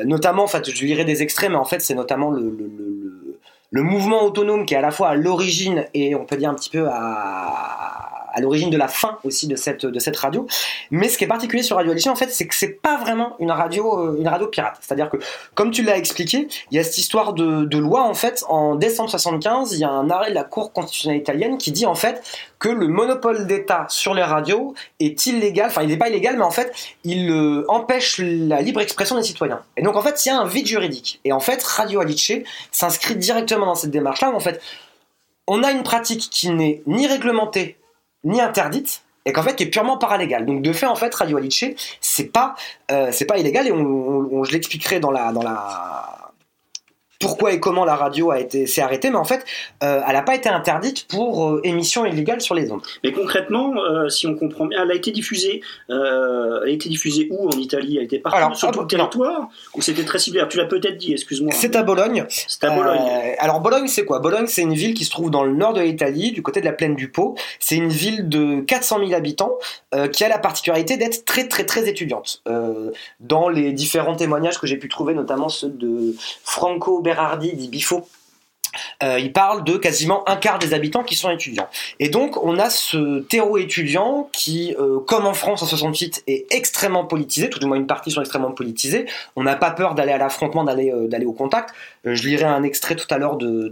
[SPEAKER 3] notamment, en fait, je lirai des extraits, mais en fait, c'est notamment le, le, le- le- le mouvement autonome qui est à la fois à l'origine et on peut dire un petit peu à, à l'origine de la fin aussi de cette, de cette radio. Mais ce qui est particulier sur Radio Alice, en fait, c'est que c'est pas vraiment une radio, euh, une radio pirate. C'est-à-dire que, comme tu l'as expliqué, il y a cette histoire de, de loi, en fait, en décembre 75, il y a un arrêt de la Cour constitutionnelle italienne qui dit, en fait, que le monopole d'État sur les radios est illégal, enfin il n'est pas illégal, mais en fait il euh, empêche la libre expression des citoyens. Et donc en fait il y a un vide juridique. Et en fait Radio Alice s'inscrit directement dans cette démarche-là où en fait on a une pratique qui n'est ni réglementée ni interdite et qu'en fait qui est purement paralégale. Donc de fait en fait Radio Alice c'est pas euh, c'est pas illégal et on, je l'expliquerai dans la dans la pourquoi et comment la radio a été s'est arrêtée, mais en fait, euh, elle n'a pas été interdite pour euh, émission illégale sur les ondes.
[SPEAKER 4] Mais concrètement, euh, si on comprend bien, elle a été diffusée. euh, elle a été diffusée où en Italie? Elle a été partout
[SPEAKER 3] Alors,
[SPEAKER 4] sur tout le territoire? Ou c'était très ciblé? Tu l'as peut-être dit, excuse-moi.
[SPEAKER 3] C'est à Bologne.
[SPEAKER 4] C'est à Bologne.
[SPEAKER 3] Alors Bologne, c'est quoi? Bologne, c'est une ville qui se trouve dans le nord de l'Italie, du côté de la plaine du Pô. C'est une ville de 400 000 habitants qui a la particularité d'être très très très étudiante. Dans les différents témoignages que j'ai pu trouver, notamment ceux de Franco Berardi di Bifo, euh, il parle de quasiment un quart des habitants qui sont étudiants. Et donc, on a ce terreau étudiant qui, euh, comme en France en 68, est extrêmement politisé, tout du moins une partie sont extrêmement politisées. On n'a pas peur d'aller à l'affrontement, d'aller euh, au contact. Je lirai un extrait tout à l'heure de-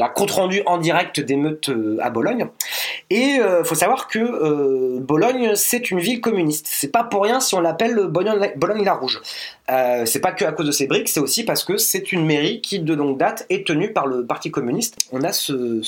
[SPEAKER 3] d'un compte rendu en direct d'émeutes euh, à Bologne. Et euh, faut savoir que euh, Bologne, c'est une ville communiste. C'est pas pour rien si on l'appelle Bologne, la Rouge. Euh, c'est pas que à cause de ses briques, c'est aussi parce que c'est une mairie qui, de longue date, est tenue par le Parti communiste. On a ce-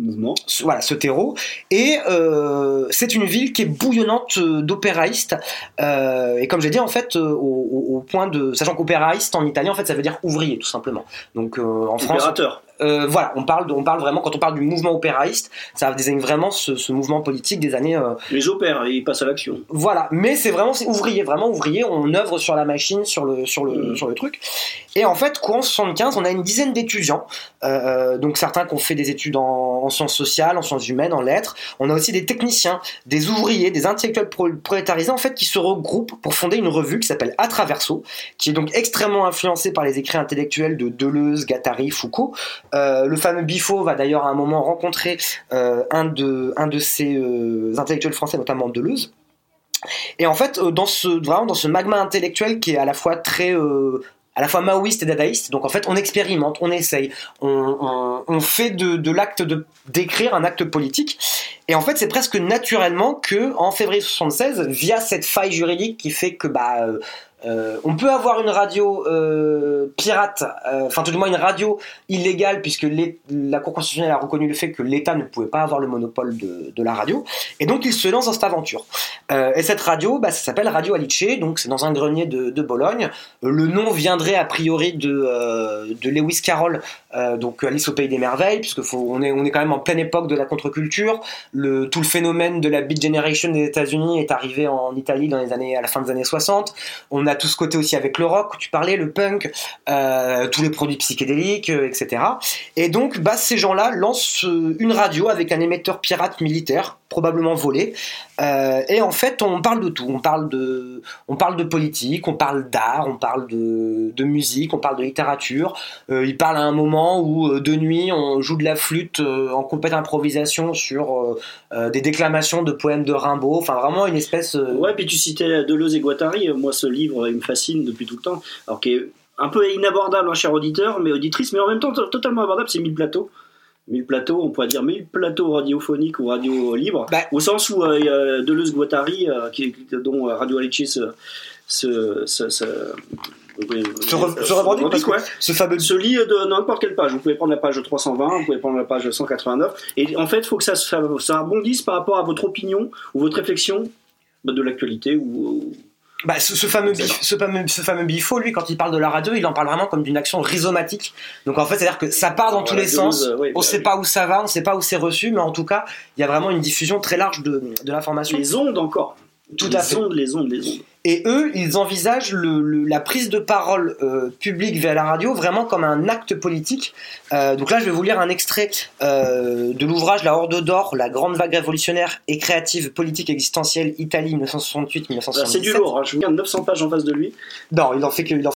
[SPEAKER 4] Mouvement.
[SPEAKER 3] voilà, ce terreau. Et euh, c'est une ville qui est bouillonnante euh, d'opéraïstes. Euh, et comme j'ai dit, en fait, au, au- au point de. Sachant qu'opéraïste en italien, en fait, ça veut dire ouvrier, tout simplement. Donc euh, en France.
[SPEAKER 4] Opérateur.
[SPEAKER 3] Euh, voilà, on parle, de- on parle vraiment quand on parle du mouvement opéraïste, ça désigne vraiment ce, ce mouvement politique des années. euh,
[SPEAKER 4] Les opères, ils passent à l'action.
[SPEAKER 3] voilà, mais c'est vraiment ouvrier, vraiment ouvrier. On œuvre sur la machine, sur le sur le
[SPEAKER 4] Mm.
[SPEAKER 3] sur le truc. Et en fait, courant 75, on a une dizaine d'étudiants. Euh, donc certains qui ont fait des études en, en sciences sociales, en sciences humaines, en lettres. On a aussi des techniciens, des ouvriers, des intellectuels pro- prolétarisés en fait qui se regroupent pour fonder une revue qui s'appelle Atraverso, qui est donc extrêmement influencée par les écrits intellectuels de Deleuze, Guattari, Foucault. Euh, le fameux Bifo va d'ailleurs à un moment rencontrer euh, un de un euh, intellectuels français, notamment Deleuze. Et en fait, dans ce vraiment dans ce magma intellectuel qui est à la fois très à la fois maoïste et dadaïste, donc en fait on expérimente, on essaye, on fait de, de l'acte de d'écrire un acte politique, et en fait c'est presque naturellement que en février 76, via cette faille juridique qui fait que bah euh, on peut avoir une radio euh, pirate, euh, enfin tout du moins une radio illégale puisque la Cour constitutionnelle a reconnu le fait que l'État ne pouvait pas avoir le monopole de, la radio, et donc il se lance dans cette aventure. Et cette radio, bah, ça s'appelle Radio Alice, donc c'est dans un grenier de, Bologne. Le nom viendrait a priori de, Lewis Carroll, donc Alice au pays des merveilles, puisque on, est, quand même en pleine époque de la contre-culture. Tout le phénomène de la Beat Generation des États-Unis est arrivé en Italie dans les années, à la fin des années 60. On a tout ce côté aussi avec le rock, tu parlais, le punk, euh, tous les produits psychédéliques, euh, etc. Et donc, bah, ces gens-là lancent euh, une radio avec un émetteur pirate militaire, probablement volé. Euh, et en fait, on parle de tout. On parle de, on parle de politique, on parle d'art, on parle de, de musique, on parle de littérature. Euh, il parle à un moment où, euh, de nuit, on joue de la flûte en complète improvisation sur des déclamations de poèmes de Rimbaud. Enfin, vraiment une espèce.
[SPEAKER 4] Ouais, puis tu citais Deleuze et Guattari. Moi, ce livre, il me fascine depuis tout le temps. Alors, qui est un peu inabordable, hein, cher auditeur, mais auditrice, mais en même temps to- totalement abordable, c'est Mille plateaux. Mille plateaux, on pourrait dire mille plateaux radiophoniques ou radio libres,
[SPEAKER 3] Bah.
[SPEAKER 4] au sens où euh, il y a Deleuze Guattari, euh, qui, dont euh, Radio Alice se, se, se, se
[SPEAKER 3] revendique parce que
[SPEAKER 4] ouais.
[SPEAKER 3] ce fameux
[SPEAKER 4] se lit de n'importe quelle page. Vous pouvez prendre la page 320, vous pouvez prendre la page 189. Et en fait, il faut que ça, ça, ça rebondisse par rapport à votre opinion ou votre réflexion bah, de l'actualité ou,
[SPEAKER 3] Bah, ce, ce fameux bif, ce fameux, ce fameux bifo, lui, quand il parle de la radio, il en parle vraiment comme d'une action rhizomatique. Donc en fait, c'est-à-dire que ça part dans tous les sens.
[SPEAKER 4] oui,
[SPEAKER 3] on
[SPEAKER 4] bah,
[SPEAKER 3] sait
[SPEAKER 4] oui.
[SPEAKER 3] pas où ça va, on sait pas où c'est reçu, mais en tout cas, il y a vraiment une diffusion très large de, de l'information.
[SPEAKER 4] les ondes encore.
[SPEAKER 3] Tout
[SPEAKER 4] les
[SPEAKER 3] à fait.
[SPEAKER 4] ondes, les ondes, les ondes.
[SPEAKER 3] Et eux, ils envisagent le, le- la prise de parole euh, publique via la radio vraiment comme un acte politique. Euh, donc là, je vais vous lire un extrait euh, de l'ouvrage La Horde d'Or, la grande vague révolutionnaire et créative politique existentielle Italie 1968-1977.
[SPEAKER 4] Ah, C'est du lourd, hein. je vous regarde 900 pages en face de lui.
[SPEAKER 3] Non, il en fait que. il en-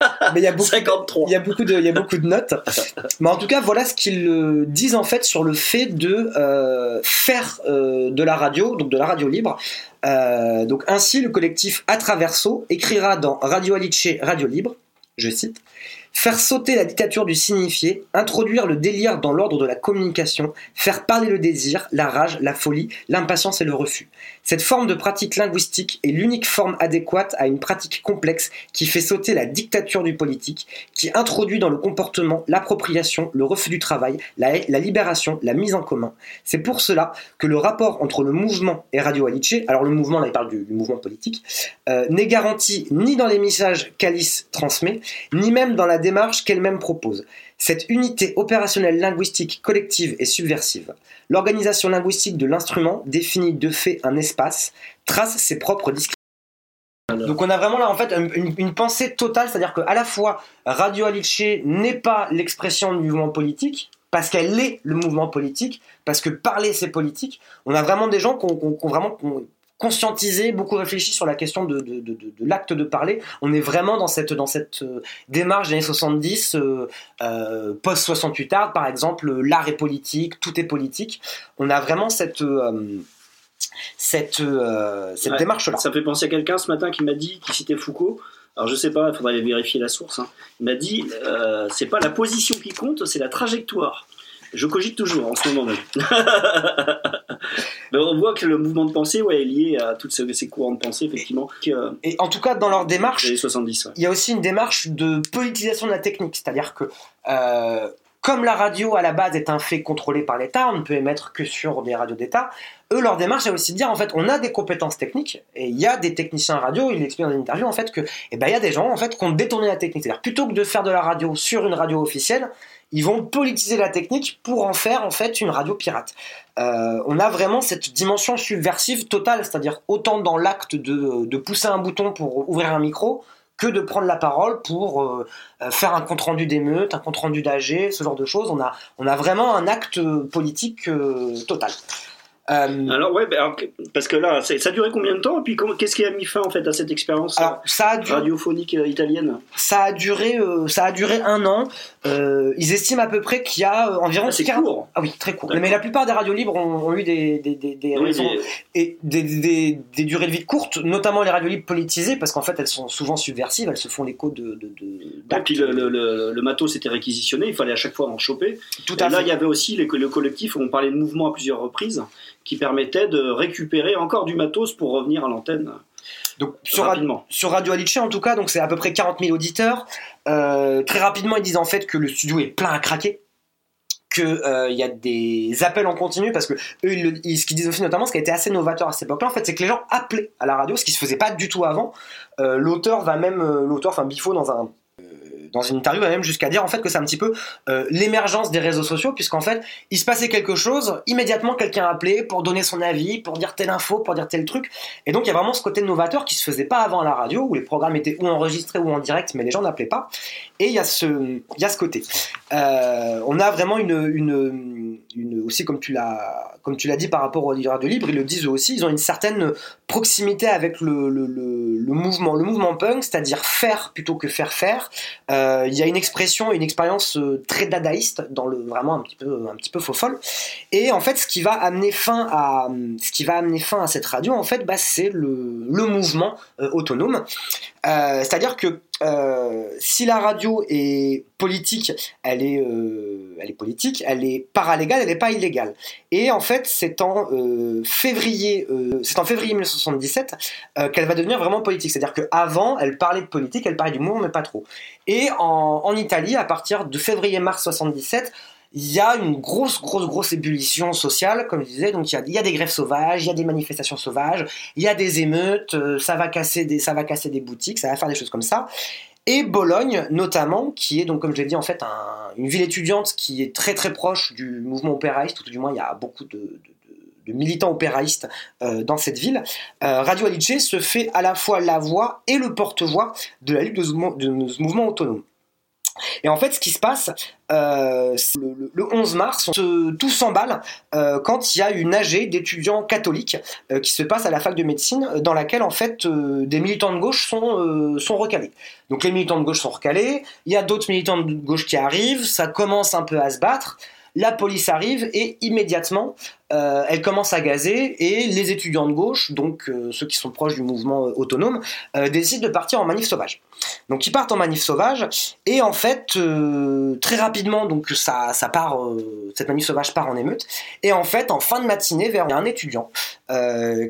[SPEAKER 3] Mais il y a beaucoup.
[SPEAKER 4] 53.
[SPEAKER 3] Il y a beaucoup de, il y a beaucoup de notes. Mais en tout cas, voilà ce qu'ils disent en fait sur le fait de euh, faire euh, de la radio, donc de la radio libre. Euh, donc ainsi, le collectif Atraverso écrira dans Radio Alice, Radio Libre, je cite, Faire sauter la dictature du signifié, introduire le délire dans l'ordre de la communication, faire parler le désir, la rage, la folie, l'impatience et le refus. Cette forme de pratique linguistique est l'unique forme adéquate à une pratique complexe qui fait sauter la dictature du politique, qui introduit dans le comportement l'appropriation, le refus du travail, la, libération, la mise en commun. C'est pour cela que le rapport entre le mouvement et Radio Alice, alors le mouvement, là il parle du, du mouvement politique, euh, n'est garanti ni dans les messages qu'Alice transmet, ni même dans la démarche qu'elle-même propose. Cette unité opérationnelle linguistique collective et subversive, l'organisation linguistique de l'instrument définit de fait un espace, trace ses propres discriminations. Donc on a vraiment là en fait une, une pensée totale, c'est-à-dire qu'à la fois Radio Alice n'est pas l'expression du mouvement politique, parce qu'elle est le mouvement politique, parce que parler c'est politique. On a vraiment des gens qui ont, qui ont- qui ont vraiment qui ont conscientisé, beaucoup réfléchi sur la question de, de- de- de- de l'acte de parler. On est vraiment dans cette, dans cette euh, démarche des années 70, euh, euh, post-68 art, par exemple, l'art est politique, tout est politique. On a vraiment cette, euh, cette, cette
[SPEAKER 4] Ouais.
[SPEAKER 3] démarche-là.
[SPEAKER 4] Ça fait penser à quelqu'un ce matin qui m'a dit, qui citait Foucault. Alors je sais pas, il faudrait vérifier la source. hein. Il m'a dit, euh, c'est pas la position qui compte, c'est la trajectoire. Je cogite toujours en ce moment même. Mais on voit que le mouvement de pensée ouais, est lié à toutes ces, courants de pensée, effectivement, euh,
[SPEAKER 3] Et en tout cas, dans leur démarche,
[SPEAKER 4] des années 70. ouais.
[SPEAKER 3] il y a aussi une démarche de politisation de la technique, c'est-à-dire que euh, comme la radio à la base est un fait contrôlé par l'État, on ne peut émettre que sur des radios d'État. Eux, leur démarche, c'est aussi de dire en fait, on a des compétences techniques et il y a des techniciens radio. Il explique dans une interview en fait que, eh ben, il y a des gens en fait qui ont détourné la technique. C'est-à-dire plutôt que de faire de la radio sur une radio officielle, ils vont politiser la technique pour en faire en fait une radio pirate. Euh, on a vraiment cette dimension subversive totale, c'est-à-dire autant dans l'acte de, de pousser un bouton pour ouvrir un micro que de prendre la parole pour euh, euh, faire un compte rendu d'émeute, un compte rendu d'AG, ce genre de choses. On a, on a vraiment un acte politique total. Euh,
[SPEAKER 4] Alors ouais, bah, alors, parce que là, ça a duré combien de temps Et puis qu'est-ce qui a mis fin en fait à cette expérience
[SPEAKER 3] alors, ça a duré,
[SPEAKER 4] radiophonique euh, italienne
[SPEAKER 3] ça a duré, euh, ça a duré un an. Euh, ils estiment à peu près qu'il y a environ
[SPEAKER 4] Ah, C'est
[SPEAKER 3] 40
[SPEAKER 4] court.
[SPEAKER 3] Ah oui, très court. Mais la plupart des radios libres ont, ont eu des, des, des, des
[SPEAKER 4] Oui,
[SPEAKER 3] raisons et des, durées de vie courtes, notamment les radios libres politisées, parce qu'en fait elles sont souvent subversives, elles se font l'écho de, de, de
[SPEAKER 4] Et puis le, le, le- le matos était réquisitionné, il fallait à chaque fois en choper.
[SPEAKER 3] tout
[SPEAKER 4] Et
[SPEAKER 3] à
[SPEAKER 4] là,
[SPEAKER 3] fait.
[SPEAKER 4] il y avait aussi les- le collectif, on parlait de mouvement à plusieurs reprises, qui permettait de récupérer encore du matos pour revenir à l'antenne
[SPEAKER 3] Donc sur, Ra-
[SPEAKER 4] rapidement.
[SPEAKER 3] sur Radio Alice en tout cas, donc c'est à peu près 40 000 auditeurs. Euh, très rapidement, ils disent en fait que le studio est plein à craquer qu'il y a des appels en continu parce que eux, ils le- ils- ce qu'ils disent aussi notamment, ce qui a été assez novateur à cette époque-là, en fait, c'est que les gens appelaient à la radio, ce qui se faisait pas du tout avant. Euh, l'auteur va même, euh, l'auteur, enfin Bifo dans un euh, dans une interview va même jusqu'à dire en fait que c'est un petit peu euh, l'émergence des réseaux sociaux puisqu'en fait il se passait quelque chose immédiatement quelqu'un appelait pour donner son avis pour dire telle info pour dire tel truc. Et donc il y a vraiment ce côté novateur qui se faisait pas avant la radio où les programmes étaient ou enregistrés ou en direct mais les gens n'appelaient pas et il y a ce il y a ce côté. Euh, on a vraiment une, une, aussi comme tu l'as comme tu l'as dit par rapport aux radios libres ils le disent eux aussi ils ont une certaine proximité avec le, le, le, mouvement le mouvement punk c'est-à-dire faire plutôt que faire faire. Euh, il y a une expression une expérience euh, très dadaïste dans le vraiment un petit peu un petit peu faux folle. Et en fait ce qui va amener fin à ce qui va amener fin à cette radio en fait bah, c'est le, mouvement autonome. C'est-à-dire que si la radio est politique, elle est, euh, elle est politique, elle est paralégale, elle n'est pas illégale. Et en fait, c'est en euh, février, euh, c'est en février 1977 euh, qu'elle va devenir vraiment politique. C'est-à-dire qu'avant, elle parlait de politique, elle parlait du mouvement, mais pas trop. Et en, Italie, à partir de février-mars 77, il y a une grosse, grosse, grosse ébullition sociale, comme je disais. Donc il y a, il y a des grèves sauvages, il y a des manifestations sauvages, il y a des émeutes, ça va casser des, ça va casser des boutiques, ça va faire des choses comme ça. Et Bologne, notamment, qui est donc, comme je l'ai dit, en fait, un- une ville étudiante qui est très très proche du mouvement opéraïste, ou du moins, il y a beaucoup de, militants opéraïstes euh, dans cette ville. Euh, Radio Alice se fait à la fois la voix et le porte-voix de la lutte de ce mouvement autonome. Et en fait, ce qui se passe, euh, le, le- le 11 mars, tout s'emballe euh, quand il y a une AG d'étudiants catholiques euh, qui se passe à la fac de médecine, dans laquelle en fait des militants de gauche sont recalés. Donc les militants de gauche sont recalés, il y a d'autres militants de gauche qui arrivent, ça commence un peu à se battre. La police arrive et immédiatement, euh, elle commence à gazer et les étudiants de gauche, donc euh, ceux qui sont proches du mouvement euh, autonome, décident de partir en manif sauvage. Donc ils partent en manif sauvage et en fait très rapidement donc ça, ça part, cette manif sauvage part en émeute et en fait en fin de matinée vers un étudiant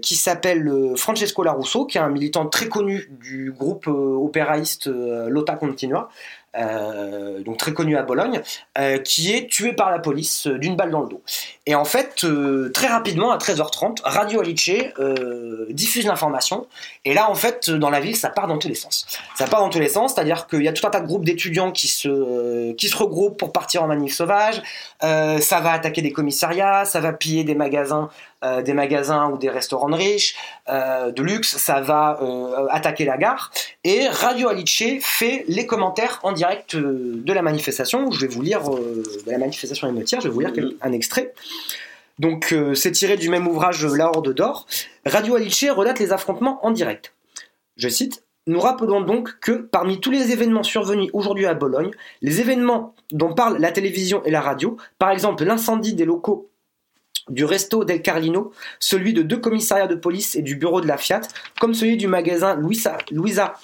[SPEAKER 3] qui s'appelle Francesco Larusso qui est un militant très connu du groupe opéraïste euh, Lotta Continua donc très connu à Bologne, euh, qui est tué par la police euh, d'une balle dans le dos. Et en fait, euh, très rapidement, à 13h30, Radio Alice euh, diffuse l'information. Et là, en fait, dans la ville, ça part dans tous les sens. Ça part dans tous les sens, c'est-à-dire qu'il y a tout un tas de groupes d'étudiants qui se, euh, qui se regroupent pour partir en manif sauvage. Euh, ça va attaquer des commissariats, ça va piller des magasins, euh, des magasins ou des restaurants de riches, euh, de luxe. Ça va euh, attaquer la gare. Et Radio Alice fait les commentaires en direct de la manifestation. Je vais vous lire de la manifestation émeutière. Je vais vous lire quel- un extrait. Donc, c'est tiré du même ouvrage La Horde d'Or. Radio Alice relate les affrontements en direct. Je cite. Nous rappelons donc que parmi tous les événements survenus aujourd'hui à Bologne, les événements dont parlent la télévision et la radio, par exemple l'incendie des locaux du Resto del Carlino, celui de deux commissariats de police et du bureau de la Fiat, comme celui du magasin Luisa, Luisa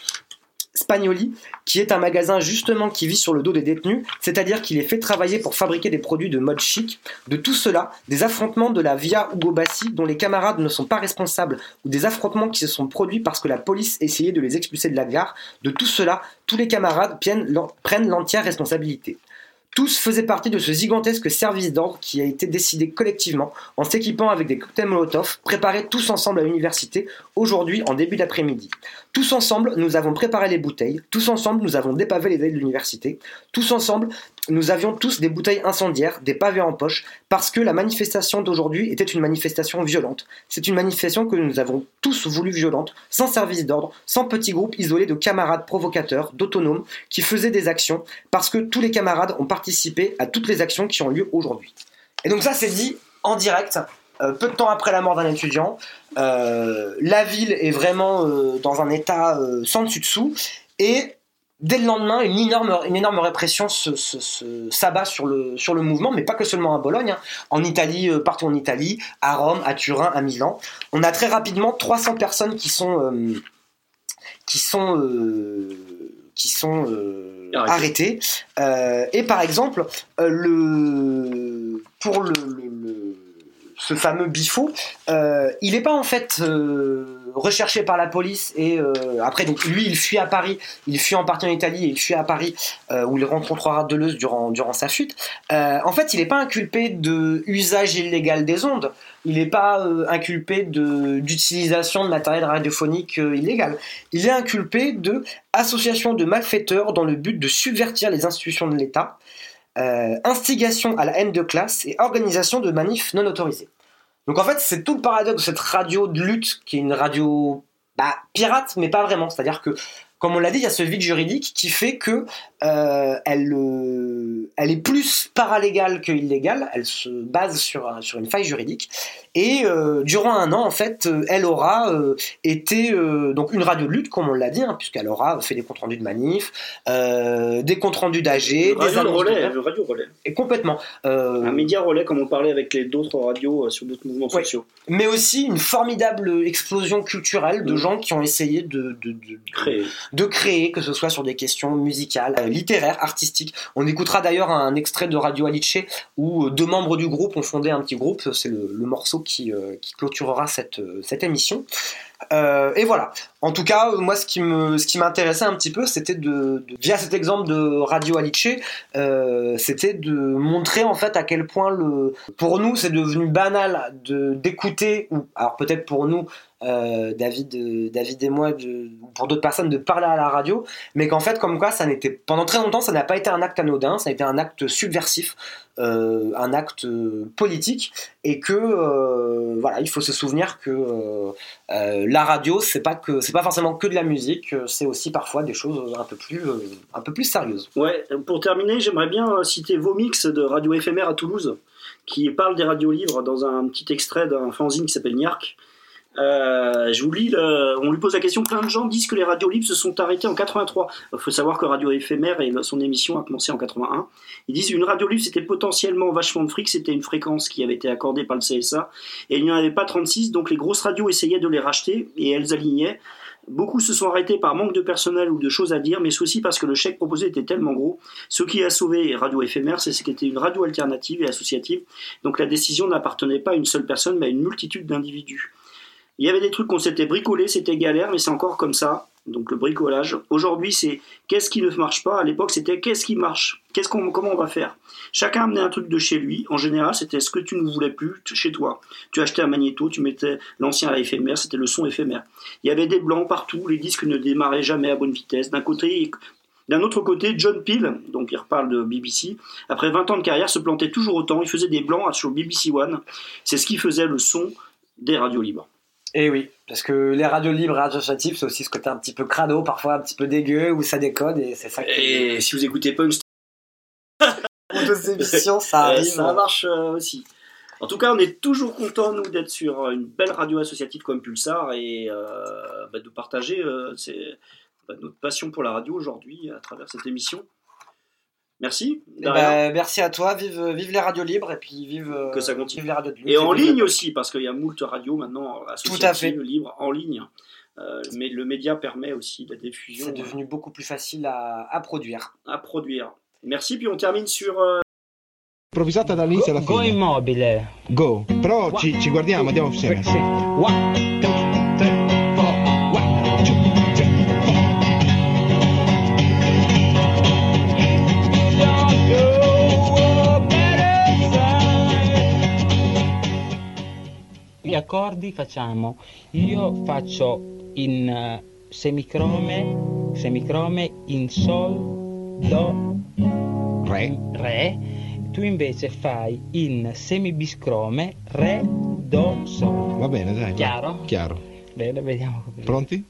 [SPEAKER 3] Spagnoli, qui est un magasin justement qui vit sur le dos des détenus, c'est-à-dire qu'il est fait travailler pour fabriquer des produits de mode chic. De tout cela, des affrontements de la Via Ugo Bassi dont les camarades ne sont pas responsables, ou des affrontements qui se sont produits parce que la police essayait de les expulser de la gare, de tout cela, tous les camarades prennent l'entière responsabilité. Tous faisaient partie de ce gigantesque service d'ordre qui a été décidé collectivement en s'équipant avec des cocktails Molotov, préparés tous ensemble à l'université, aujourd'hui en début d'après-midi. Tous ensemble, nous avons préparé les bouteilles, tous ensemble, nous avons dépavé les allées de l'université, tous ensemble, nous avions tous des bouteilles incendiaires, des pavés en poche, parce que la manifestation d'aujourd'hui était une manifestation violente. C'est une manifestation que nous avons tous voulu violente, sans service d'ordre, sans petits groupes isolés de camarades provocateurs, d'autonomes, qui faisaient des actions, parce que tous les camarades ont participé à toutes les actions qui ont lieu aujourd'hui. Et donc ça, c'est dit en direct, euh, peu de temps après la mort d'un étudiant. Euh, la ville est vraiment euh, dans un état sans dessus-dessous, et dès le lendemain, une énorme, une énorme répression se, se- se- s'abat sur le, sur le mouvement, mais pas que seulement à Bologne, hein. en Italie, euh, partout en Italie, à Rome, à Turin, à Milan. On a très rapidement 300 personnes qui sont, euh, qui sont, euh, qui sont arrêtées. Et par exemple, le, pour le, le- le- ce fameux Bifo, il n'est pas en fait recherché par la police et euh, après donc lui il fuit à Paris, il fuit en partie en Italie et il fuit à Paris euh, où il rencontrera Deleuze durant, durant sa fuite. Euh, en fait il n'est pas inculpé de usage illégal des ondes, il n'est pas inculpé d'utilisation de matériel radiophonique illégal, il est inculpé de association de malfaiteurs dans le but de subvertir les institutions de l'État. instigation à la haine de classe et organisation de manifs non autorisés. Donc en fait, c'est tout le paradoxe de cette radio de lutte qui est une radio bah, pirate, mais pas vraiment. C'est-à-dire que, comme on l'a dit, il y a ce vide juridique qui fait que euh, elle, euh, elle est plus paralégale que illégale. Elle se base sur, un- sur une faille juridique. Et euh, durant un an, en fait, euh, elle aura euh, été donc une radio de lutte, comme on l'a dit, hein, puisqu'elle aura fait des comptes rendus de manifs, euh, des comptes rendus d'AG, des
[SPEAKER 4] Radio
[SPEAKER 3] de
[SPEAKER 4] relais, le radio relais.
[SPEAKER 3] Et complètement.
[SPEAKER 4] Un média relais, comme on parlait avec les d'autres radios sur d'autres mouvements
[SPEAKER 3] Ouais.
[SPEAKER 4] sociaux.
[SPEAKER 3] mais aussi une formidable explosion culturelle de
[SPEAKER 4] Mm.
[SPEAKER 3] gens qui ont essayé de, de, de,
[SPEAKER 4] Créés.
[SPEAKER 3] de créer, que ce soit sur des questions musicales, littéraires, artistiques. On écoutera d'ailleurs un extrait de Radio Alice où deux membres du groupe ont fondé un petit groupe. C'est le, le morceau qui, euh, qui clôturera cette, euh, émission. Euh, et voilà. En tout cas, moi, ce qui m'intéressait un petit peu, c'était de, via cet exemple de Radio Alice, euh, c'était de montrer en fait à quel point le, pour nous, c'est devenu banal de d'écouter, ou alors peut-être pour nous, euh, David, David et moi, de, ou pour d'autres personnes, de parler à la radio, mais qu'en fait, comme quoi, ça n'était pendant très longtemps, ça n'a pas été un acte anodin, ça a été un acte subversif, euh, un acte politique, et que voilà, il faut se souvenir que la radio, c'est pas que pas forcément que de la musique, euh, c'est aussi parfois des choses un peu plus euh, un peu plus sérieuses.
[SPEAKER 4] Ouais, pour terminer, j'aimerais bien euh, citer Vomix de Radio Éphémère à Toulouse, qui parle des radios libres dans un petit extrait d'un fanzine qui s'appelle Niark. Euh, je on lui pose la question, plein de gens disent que les radios libres se sont arrêtées en 83. Il faut savoir que Radio Éphémère et son émission a commencé en 81. Ils disent une radio libre c'était potentiellement vachement de fric, c'était une fréquence qui avait été accordée par le CSA et il n'y en avait pas 36, donc les grosses radios essayaient de les racheter et elles alignaient. Beaucoup se sont arrêtés par manque de personnel ou de choses à dire, mais aussi parce que le chèque proposé était tellement gros. Ce qui a sauvé Radio Éphémère, c'est ce qui était une radio alternative et associative. Donc la décision n'appartenait pas à une seule personne, mais à une multitude d'individus. Il y avait des trucs qu'on s'était bricolés, c'était galère, mais c'est encore comme ça. Donc le bricolage. Aujourd'hui, c'est qu'est-ce qui ne marche pas? À l'époque, c'était qu'est-ce qui marche? Qu'est-ce qu'on, comment on va faire? Chacun amenait un truc de chez lui. En général, c'était ce que tu ne voulais plus chez toi. Tu achetais un magnéto, tu mettais l'ancien à éphémère, c'était le son éphémère. Il y avait des blancs partout. Les disques ne démarraient jamais à bonne vitesse. D'un côté, d'un autre côté, John Peel, donc il reparle de BBC, après 20 ans de carrière, se plantait toujours autant. Il faisait des blancs sur BBC One. C'est ce qui faisait le son des radios libres.
[SPEAKER 3] Et oui, parce que les radios libres et associatives, c'est aussi ce côté un petit peu crado, parfois un petit peu dégueu, où ça décode, et c'est ça qui.
[SPEAKER 4] Et si vous écoutez
[SPEAKER 3] Ou d'autres émissions, ça
[SPEAKER 4] euh,
[SPEAKER 3] arrive.
[SPEAKER 4] ça marche euh, aussi. En tout cas, on est toujours content nous d'être sur une belle radio associative comme Pulsar et euh, bah, de partager euh, bah, notre passion pour la radio aujourd'hui à travers cette émission. Merci.
[SPEAKER 3] Eh ben, merci à toi, vive, vive les radios libres, et puis vive, euh,
[SPEAKER 4] Que ça continue.
[SPEAKER 3] vive les radios de lutte,
[SPEAKER 4] Et en ligne aussi, parce qu'il y a moult radios maintenant associatives, libres, en ligne. Euh, mais le média permet aussi la diffusion
[SPEAKER 3] C'est devenu beaucoup plus facile à, à produire.
[SPEAKER 4] à produire. Merci, puis on termine sur... euh,
[SPEAKER 9] improvvisata dall'inizio alla
[SPEAKER 10] Go
[SPEAKER 9] fine.
[SPEAKER 10] immobile.
[SPEAKER 9] Go. Però ci, ci guardiamo, andiamo insieme.
[SPEAKER 10] One, two,
[SPEAKER 11] gli accordi facciamo, io faccio in eh, semicrome, semicrome in sol, do,
[SPEAKER 9] Re.
[SPEAKER 11] re, tu invece fai in semibiscrome, re, do, sol.
[SPEAKER 9] Va bene, dai. va.
[SPEAKER 11] Chiaro?
[SPEAKER 9] Chiaro.
[SPEAKER 11] Bene, vediamo.
[SPEAKER 9] Pronti?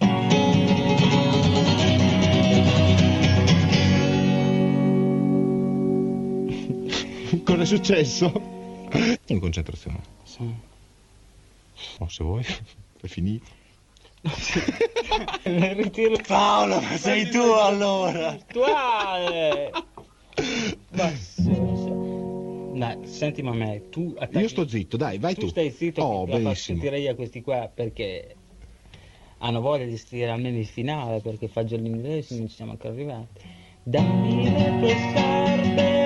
[SPEAKER 9] Cosa è successo? In concentrazione. Oh, se vuoi, è finito.
[SPEAKER 11] Paolo,
[SPEAKER 3] ma sei tu allora?
[SPEAKER 11] Virtuale! Ma Dai, sentimi a me, tu attacchi...
[SPEAKER 9] Io sto zitto, dai, vai
[SPEAKER 11] tu.
[SPEAKER 9] tu.
[SPEAKER 11] stai zitto,
[SPEAKER 9] Oh, benissimo.
[SPEAKER 11] sentire io a questi qua perché hanno voglia di stare almeno il finale perché fa già l'inglese non ci siamo ancora arrivati. Dammi le tue scarpe,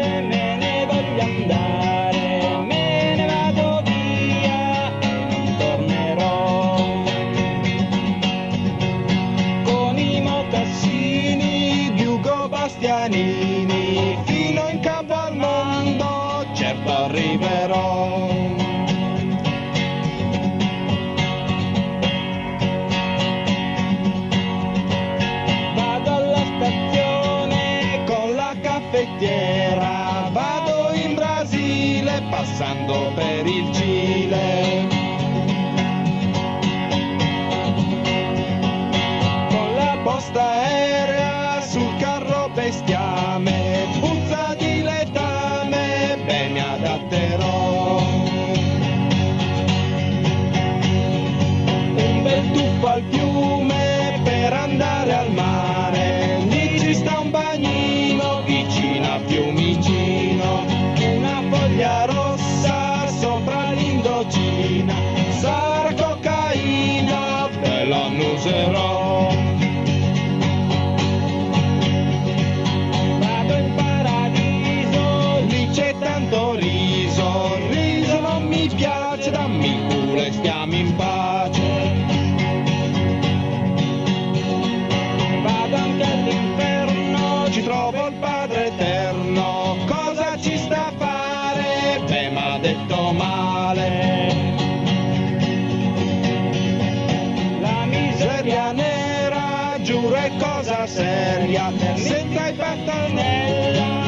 [SPEAKER 10] miseria nera, giuro è cosa seria, senza i pattanella.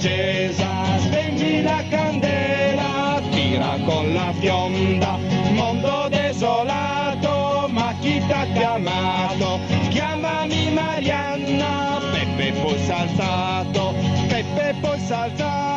[SPEAKER 10] Accesa, spengi la candela, tira con la fionda, mondo desolato, ma chi t'ha chiamato? Chiamami Marianna, Peppe poi s'alzato, Peppe poi s'alzato